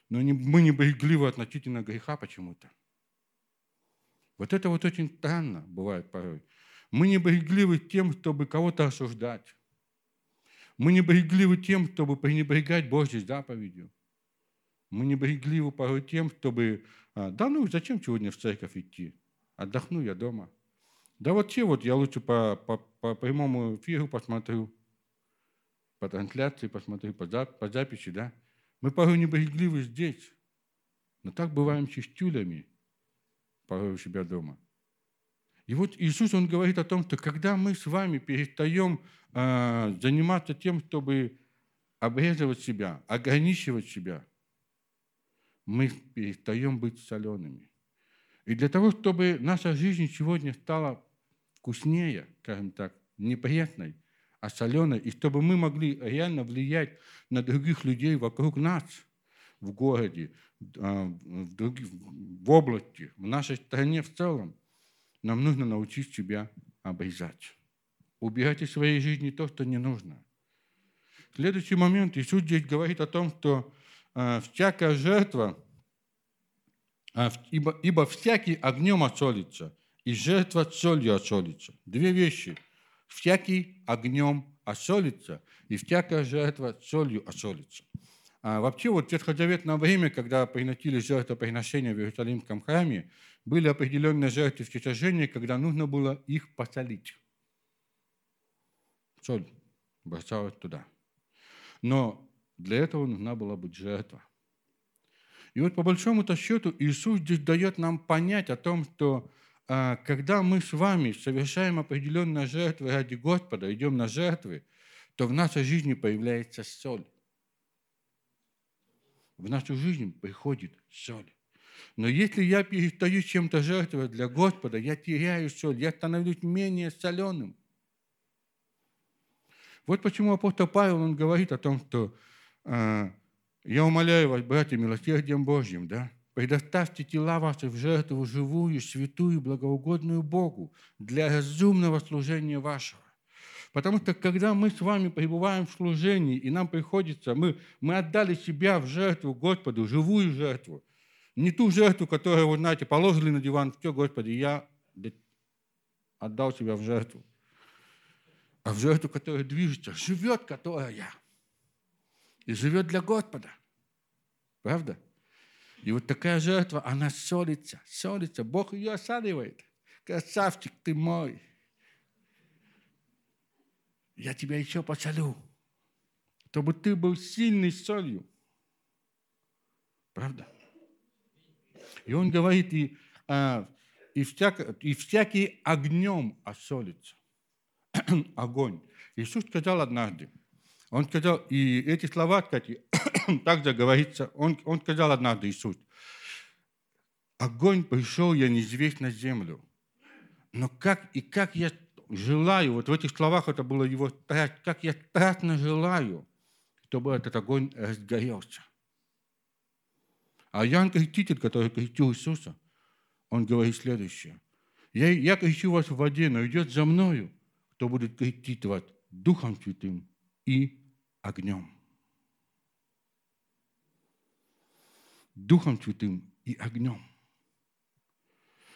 но не, мы не брезгливы относительно греха почему-то. Вот это вот очень странно бывает порой. Мы не брезгливы тем, чтобы кого-то осуждать. Мы не брезгливы тем, чтобы пренебрегать Божьей заповедью. Мы не брезгливы порой тем, чтобы, а, да ну зачем сегодня в церковь идти? Отдохну я дома. Да вот те вот я лучше по, по, по прямому эфиру посмотрю, по трансляции посмотрю, по, зап, по записи, да. Мы порой небрежливы здесь, но так бываем чистюлями порой у себя дома. И вот Иисус, Он говорит о том, что когда мы с вами перестаем э, заниматься тем, чтобы обрезывать себя, ограничивать себя, мы перестаем быть солеными. И для того, чтобы наша жизнь сегодня стала вкуснее, скажем так, неприятной, а соленой, и чтобы мы могли реально влиять на других людей вокруг нас, в городе, а, в, других, в области, в нашей стране в целом, нам нужно научить себя обрезать. Убирать из своей жизни то, что не нужно. Следующий момент. Иисус здесь говорит о том, что э, всякая жертва, э, ибо, ибо всякий огнем осолится, и жертва солью осолится. Две вещи. Всякий огнем осолится, и всякая жертва солью осолится. А вообще вот в ветхозаветное время, когда приносили жертвоприношения в Иерусалимском храме, были определенные жертвы всесожжения, когда нужно было их посолить. Соль бросалась туда. Но для этого нужна была быть жертва. И вот по большому-то счету Иисус здесь дает нам понять о том, что когда мы с вами совершаем определенные жертвы ради Господа, идем на жертвы, то в нашей жизни появляется соль. В нашу жизнь приходит соль. Но если я перестаю чем-то жертвовать для Господа, я теряю соль, я становлюсь менее соленым. Вот почему апостол Павел, он говорит о том, что э, я умоляю вас, братья, милосердием Божьим, да, Предоставьте тела ваши в жертву живую, святую, благоугодную Богу для разумного служения вашего. Потому что когда мы с вами пребываем в служении, и нам приходится, мы, мы отдали себя в жертву Господу, живую жертву, не ту жертву, которую, вы знаете, положили на диван, все, Господи, я отдал себя в жертву, а в жертву, которая движется, живет, которая, и живет для Господа. Правда? И вот такая жертва, она солится, солится. Бог ее осаливает. Красавчик ты мой. Я тебя еще посолю, чтобы ты был сильной солью. Правда? И он говорит, и, а, и, всяк, и всякий огнем осолится. Огонь. Иисус сказал однажды, он сказал, и эти слова, кстати, также говорится, он, он сказал однажды Иисус, огонь пришел, я неизвесть на землю. Но как и как я желаю, вот в этих словах это было его страсть, как я страстно желаю, чтобы этот огонь разгорелся. А Ян Креститель, который крестил Иисуса, он говорит следующее. Я, я крещу вас в воде, но идет за мною, кто будет крестить вас Духом Святым и огнем. Духом Святым и огнем.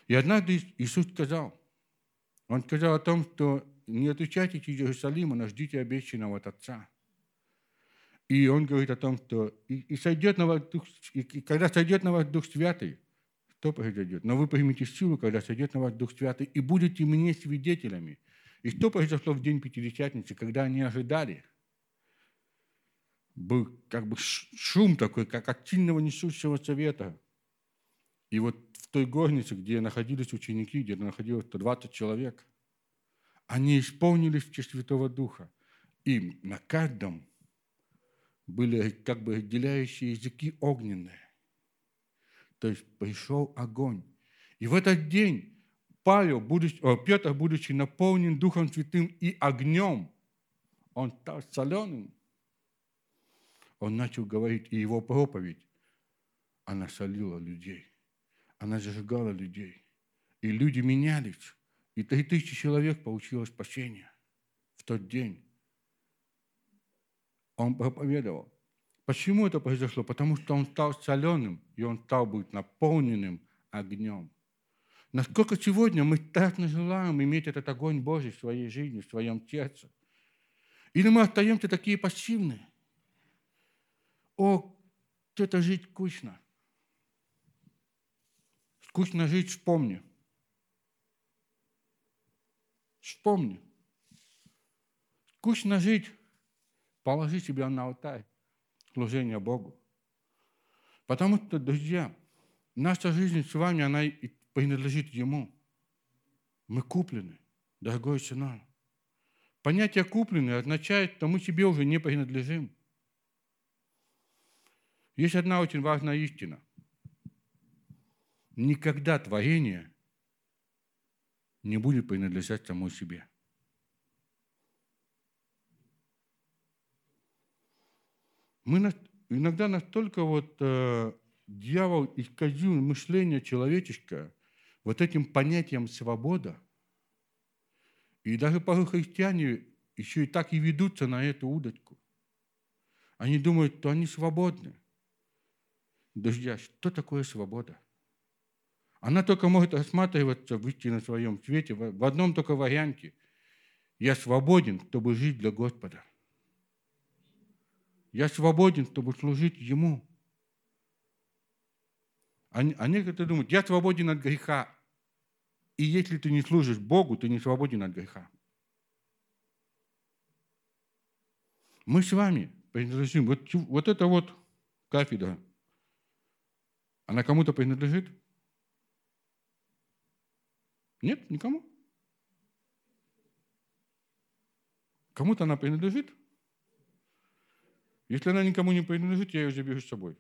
И однажды Иисус сказал, Он сказал о том, что не отлучайтесь из Иерусалима, но ждите обещанного от Отца. И Он говорит о том, что и, и сойдет на вас Дух, и, и когда сойдет на вас Дух Святый, что произойдет? Но вы примете силу, когда сойдет на вас Дух Святый, и будете мне свидетелями. И что произошло в день Пятидесятницы, когда они ожидали – был как бы шум такой, как от сильного несущего совета. И вот в той горнице, где находились ученики, где находилось 120 человек, они исполнились в честь Святого Духа. И на каждом были как бы разделяющие языки огненные. То есть пришел огонь. И в этот день Павел, будучи, о, Петр, будучи наполнен Духом Святым и огнем, он стал соленым, он начал говорить, и его проповедь, она солила людей, она зажигала людей. И люди менялись. И три тысячи человек получило спасение в тот день. Он проповедовал. Почему это произошло? Потому что он стал соленым, и он стал быть наполненным огнем. Насколько сегодня мы страстно желаем иметь этот огонь Божий в своей жизни, в своем сердце. Или мы остаемся такие пассивные. О, это жить скучно. Скучно жить, вспомни. Вспомни. Скучно жить. Положи себя на алтарь служения Богу. Потому что, друзья, наша жизнь с вами, она принадлежит Ему. Мы куплены дорогой ценой. Понятие «купленный» означает, что мы себе уже не принадлежим. Есть одна очень важная истина. Никогда творение не будет принадлежать самой себе. Мы иногда настолько вот э, дьявол исказил мышление человеческое вот этим понятием свобода. И даже порой христиане еще и так и ведутся на эту удочку. Они думают, что они свободны. Друзья, что такое свобода? Она только может рассматриваться в истинно своем свете в одном только варианте. Я свободен, чтобы жить для Господа. Я свободен, чтобы служить Ему. А, а некоторые думают, я свободен от греха. И если ты не служишь Богу, ты не свободен от греха. Мы с вами принадлежим. Вот, вот это вот кафедра. Она кому-то принадлежит? Нет, никому. Кому-то она принадлежит? Если она никому не принадлежит, я ее заберу с собой.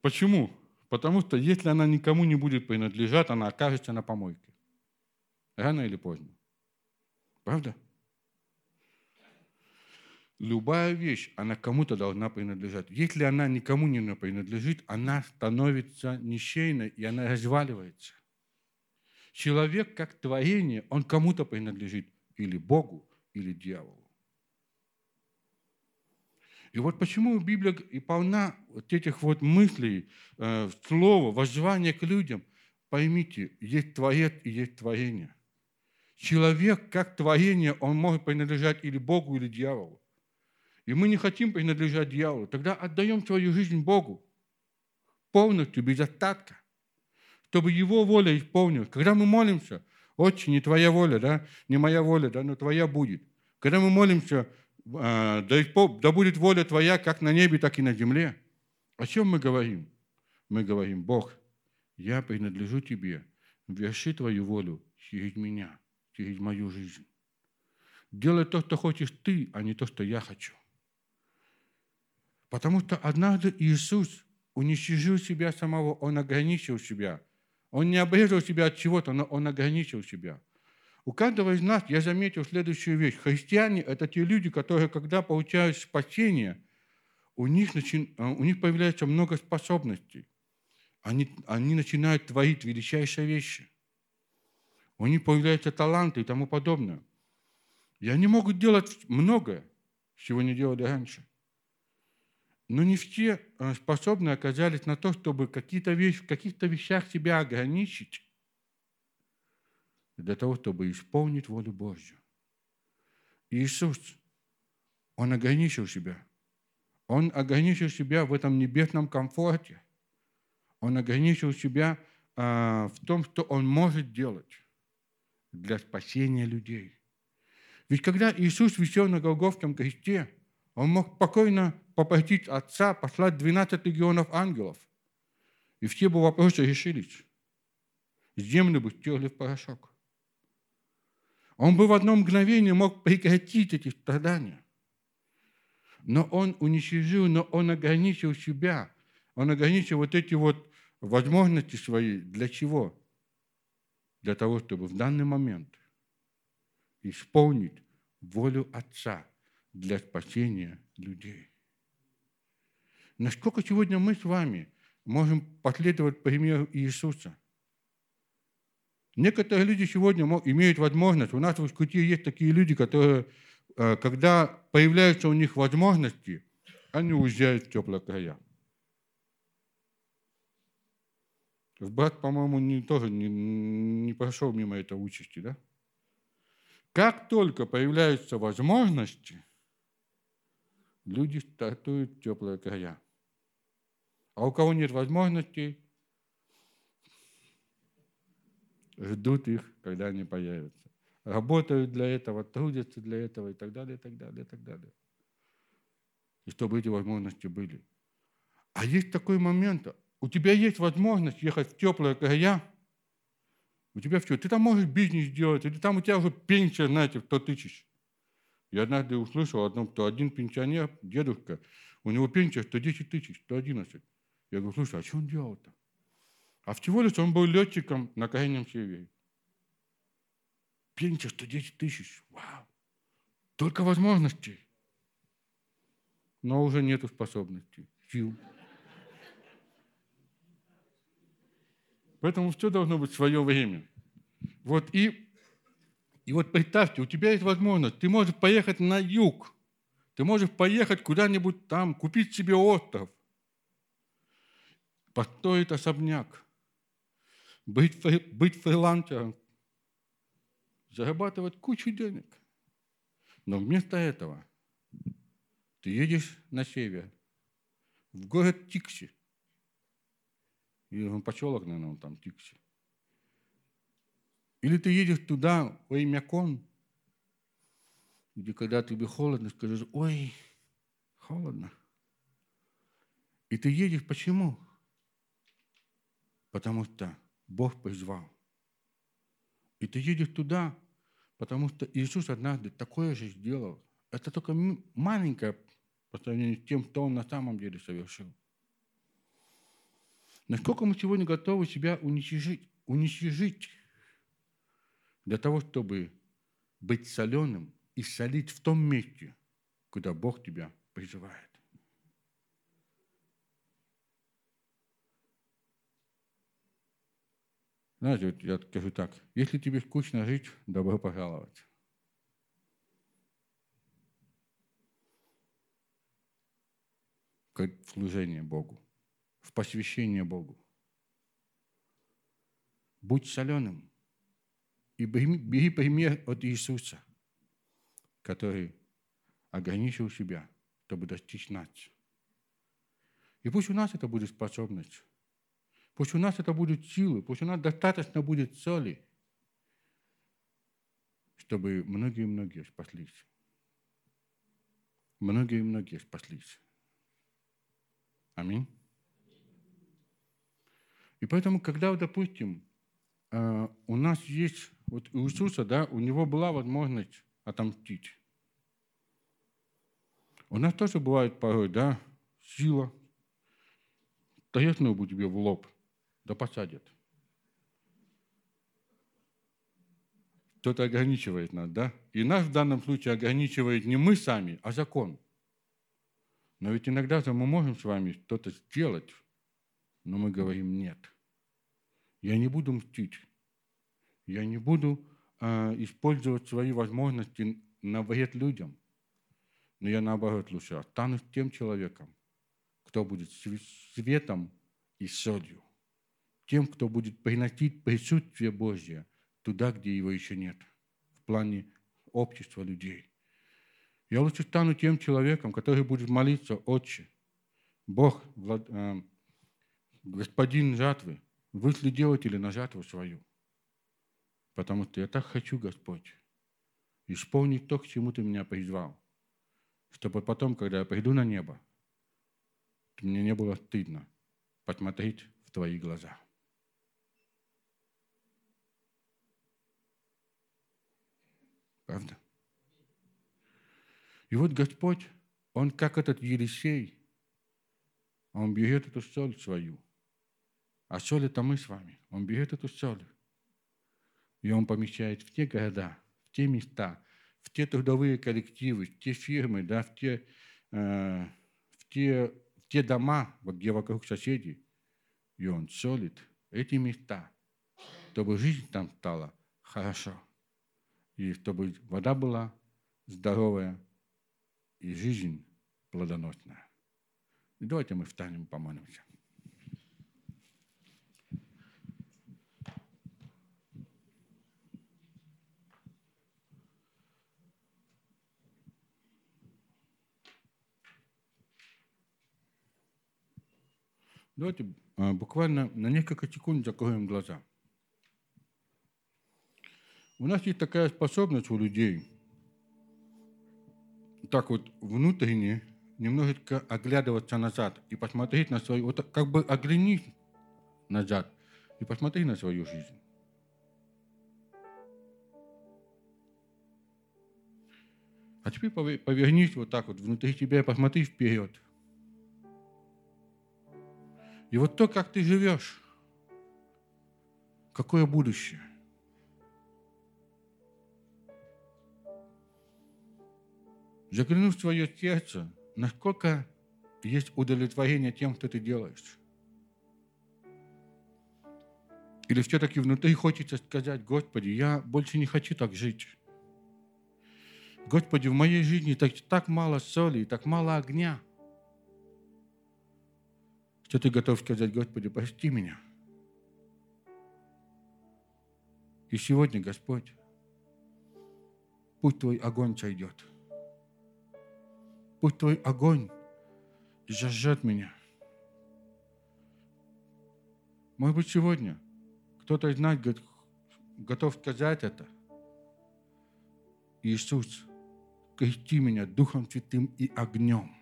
Почему? Потому что если она никому не будет принадлежать, она окажется на помойке. Рано или поздно. Правда? Любая вещь, она кому-то должна принадлежать. Если она никому не принадлежит, она становится нищейной, и она разваливается. Человек, как творение, он кому-то принадлежит. Или Богу, или дьяволу. И вот почему Библия и полна вот этих вот мыслей, э, слова, воззвания к людям. Поймите, есть Творец и есть творение. Человек, как творение, он может принадлежать или Богу, или дьяволу. И мы не хотим принадлежать дьяволу. Тогда отдаем свою жизнь Богу полностью, без остатка, чтобы Его воля исполнилась. Когда мы молимся, «Отче, не Твоя воля, да, не моя воля, да, но Твоя будет». Когда мы молимся, а, да будет воля Твоя как на небе, так и на земле. О чем мы говорим? Мы говорим, Бог, я принадлежу Тебе, верши Твою волю через меня, через мою жизнь. Делай то, что хочешь Ты, а не то, что я хочу. Потому что однажды Иисус уничтожил себя самого, Он ограничил себя. Он не обрезал себя от чего-то, но Он ограничил себя – у каждого из нас я заметил следующую вещь. Христиане – это те люди, которые, когда получают спасение, у них, начи... А, у них появляется много способностей. Они, они начинают творить величайшие вещи. У них появляются таланты и тому подобное. И они могут делать многое, чего не делали раньше. Но не все а, способны оказались на то, чтобы какие-то вещи, в каких-то вещах себя ограничить для того, чтобы исполнить волю Божью. Иисус, Он ограничил себя. Он ограничил себя в этом небесном комфорте. Он ограничил себя а, в том, что Он может делать для спасения людей. Ведь когда Иисус висел на Голгофском кресте, Он мог спокойно попросить Отца послать 12 легионов ангелов. И все бы вопросы решились. Землю бы стерли в порошок. Он бы в одно мгновение мог прекратить эти страдания. Но он уничтожил, но он ограничил себя. Он ограничил вот эти вот возможности свои. Для чего? Для того, чтобы в данный момент исполнить волю Отца для спасения людей. Насколько сегодня мы с вами можем последовать примеру Иисуса? Некоторые люди сегодня имеют возможность, у нас в Искуте есть такие люди, которые, э, когда появляются у них возможности, они уезжают в теплые края. Брат, по-моему, не, тоже не, не прошел мимо этой участи, да? Как только появляются возможности, люди стартуют теплые края. А у кого нет возможностей, ждут их, когда они появятся. Работают для этого, трудятся для этого и так далее, и так далее, и так далее. И чтобы эти возможности были. А есть такой момент, у тебя есть возможность ехать в теплые края, у тебя все, ты там можешь бизнес делать, или там у тебя уже пенсия, знаете, в 100 тысяч. Я однажды услышал, одном, кто один пенсионер, дедушка, у него пенсия 110 тысяч, 111. Я говорю, слушай, а что он делал-то? А всего лишь он был летчиком на крайнем севере. Пенсия 110 тысяч. Вау. Только возможностей. Но уже нету способностей, сил. Поэтому все должно быть в свое время. Вот и, и вот представьте, у тебя есть возможность, ты можешь поехать на юг, ты можешь поехать куда-нибудь там, купить себе остров, построить особняк, быть, быть фрилансером, зарабатывать кучу денег. Но вместо этого ты едешь на север, в город Тикси, или он поселок, наверное, он там Тикси. Или ты едешь туда, ой, Мякон, где когда тебе холодно, скажешь, ой, холодно. И ты едешь, почему? Потому что Бог призвал. И ты едешь туда, потому что Иисус однажды такое же сделал. Это только маленькое по сравнению с тем, что Он на самом деле совершил. Насколько мы сегодня готовы себя уничижить, уничижить для того, чтобы быть соленым и солить в том месте, куда Бог тебя призывает. Знаете, вот я скажу так, если тебе скучно жить, добро пожаловать. Как служение Богу в посвящение Богу. Будь соленым и бери пример от Иисуса, который ограничил себя, чтобы достичь нас. И пусть у нас это будет способность, пусть у нас это будет силы, пусть у нас достаточно будет соли, чтобы многие-многие спаслись. Многие-многие спаслись. Аминь. И поэтому, когда, допустим, э, у нас есть, вот Иисуса, да, у него была возможность отомстить. У нас тоже бывает порой, да, сила, бы тебе в лоб, да посадят. Кто-то ограничивает нас, да? И нас в данном случае ограничивает не мы сами, а закон. Но ведь иногда же мы можем с вами что-то сделать, но мы говорим нет. Я не буду мстить. Я не буду э, использовать свои возможности на вред людям. Но я наоборот лучше останусь тем человеком, кто будет светом и солью. Тем, кто будет приносить присутствие Божье туда, где его еще нет, в плане общества людей. Я лучше стану тем человеком, который будет молиться, Отче, Бог, э, господин жатвы, высли делатели на жатву свою. Потому что я так хочу, Господь, исполнить то, к чему Ты меня призвал, чтобы потом, когда я приду на небо, мне не было стыдно посмотреть в Твои глаза. Правда? И вот Господь, Он как этот Елисей, Он берет эту соль свою – а соль это мы с вами. Он берет эту соль, и он помещает в те города, в те места, в те трудовые коллективы, в те фирмы, да, в, те, э, в, те, в те дома, вот где вокруг соседей. И он солит эти места, чтобы жизнь там стала хорошо. И чтобы вода была здоровая и жизнь плодоносная. И давайте мы встанем и помолимся. Давайте а, буквально на несколько секунд закроем глаза. У нас есть такая способность у людей так вот внутренне немножечко оглядываться назад и посмотреть на свою, вот как бы оглянись назад и посмотри на свою жизнь. А теперь повернись вот так вот внутри тебя и посмотри вперед. И вот то, как ты живешь, какое будущее. Загляну в твое сердце, насколько есть удовлетворение тем, что ты делаешь. Или все-таки внутри хочется сказать, Господи, я больше не хочу так жить. Господи, в моей жизни так, так мало соли, так мало огня, что ты готов сказать, Господи, прости меня. И сегодня, Господь, пусть Твой огонь сойдет. Пусть Твой огонь зажжет меня. Может быть, сегодня кто-то из нас готов сказать это. Иисус, крести меня Духом Святым и огнем.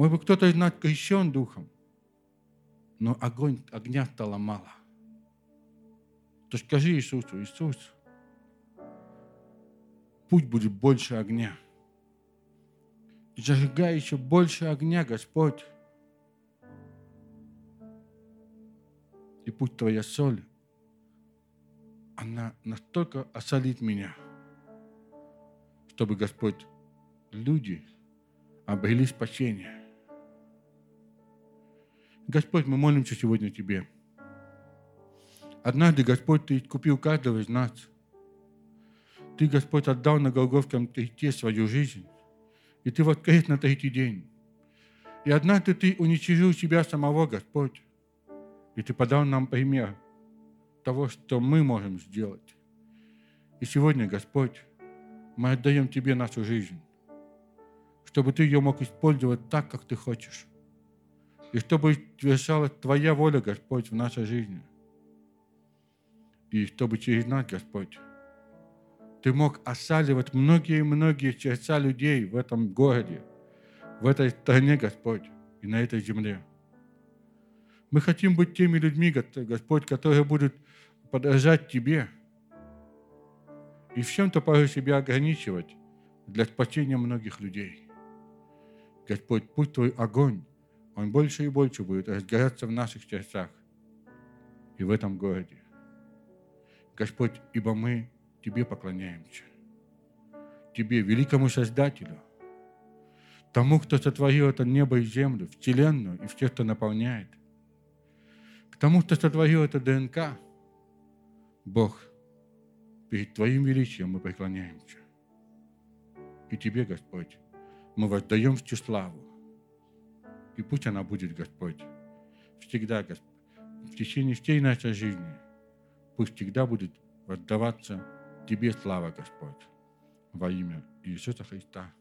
Может быть, кто-то из нас крещен Духом, но огонь, огня стало мало. То скажи Иисусу, Иисус, пусть будет больше огня. Зажигай еще больше огня, Господь. И пусть Твоя соль, она настолько осолит меня, чтобы, Господь, люди обрели спасение. Господь, мы молимся сегодня Тебе. Однажды, Господь, Ты купил каждого из нас. Ты, Господь, отдал на Голговском кресте свою жизнь. И Ты воскрес на третий день. И однажды Ты уничтожил себя самого, Господь. И Ты подал нам пример того, что мы можем сделать. И сегодня, Господь, мы отдаем Тебе нашу жизнь, чтобы Ты ее мог использовать так, как Ты хочешь. И чтобы совершалась Твоя воля, Господь, в нашей жизни. И чтобы через нас, Господь, Ты мог осаливать многие-многие сердца людей в этом городе, в этой стране, Господь, и на этой земле. Мы хотим быть теми людьми, Господь, которые будут подражать Тебе и в чем-то порой себя ограничивать для спасения многих людей. Господь, пусть Твой огонь он больше и больше будет разгораться в наших сердцах и в этом городе. Господь, ибо мы Тебе поклоняемся. Тебе, великому Создателю, тому, кто сотворил это небо и землю, вселенную и все, что наполняет, к тому, кто сотворил это ДНК, Бог, перед Твоим величием мы преклоняемся. И Тебе, Господь, мы воздаем всю славу, и пусть она будет, Господь, всегда, Господь, в течение всей нашей жизни. Пусть всегда будет отдаваться Тебе слава, Господь, во имя Иисуса Христа.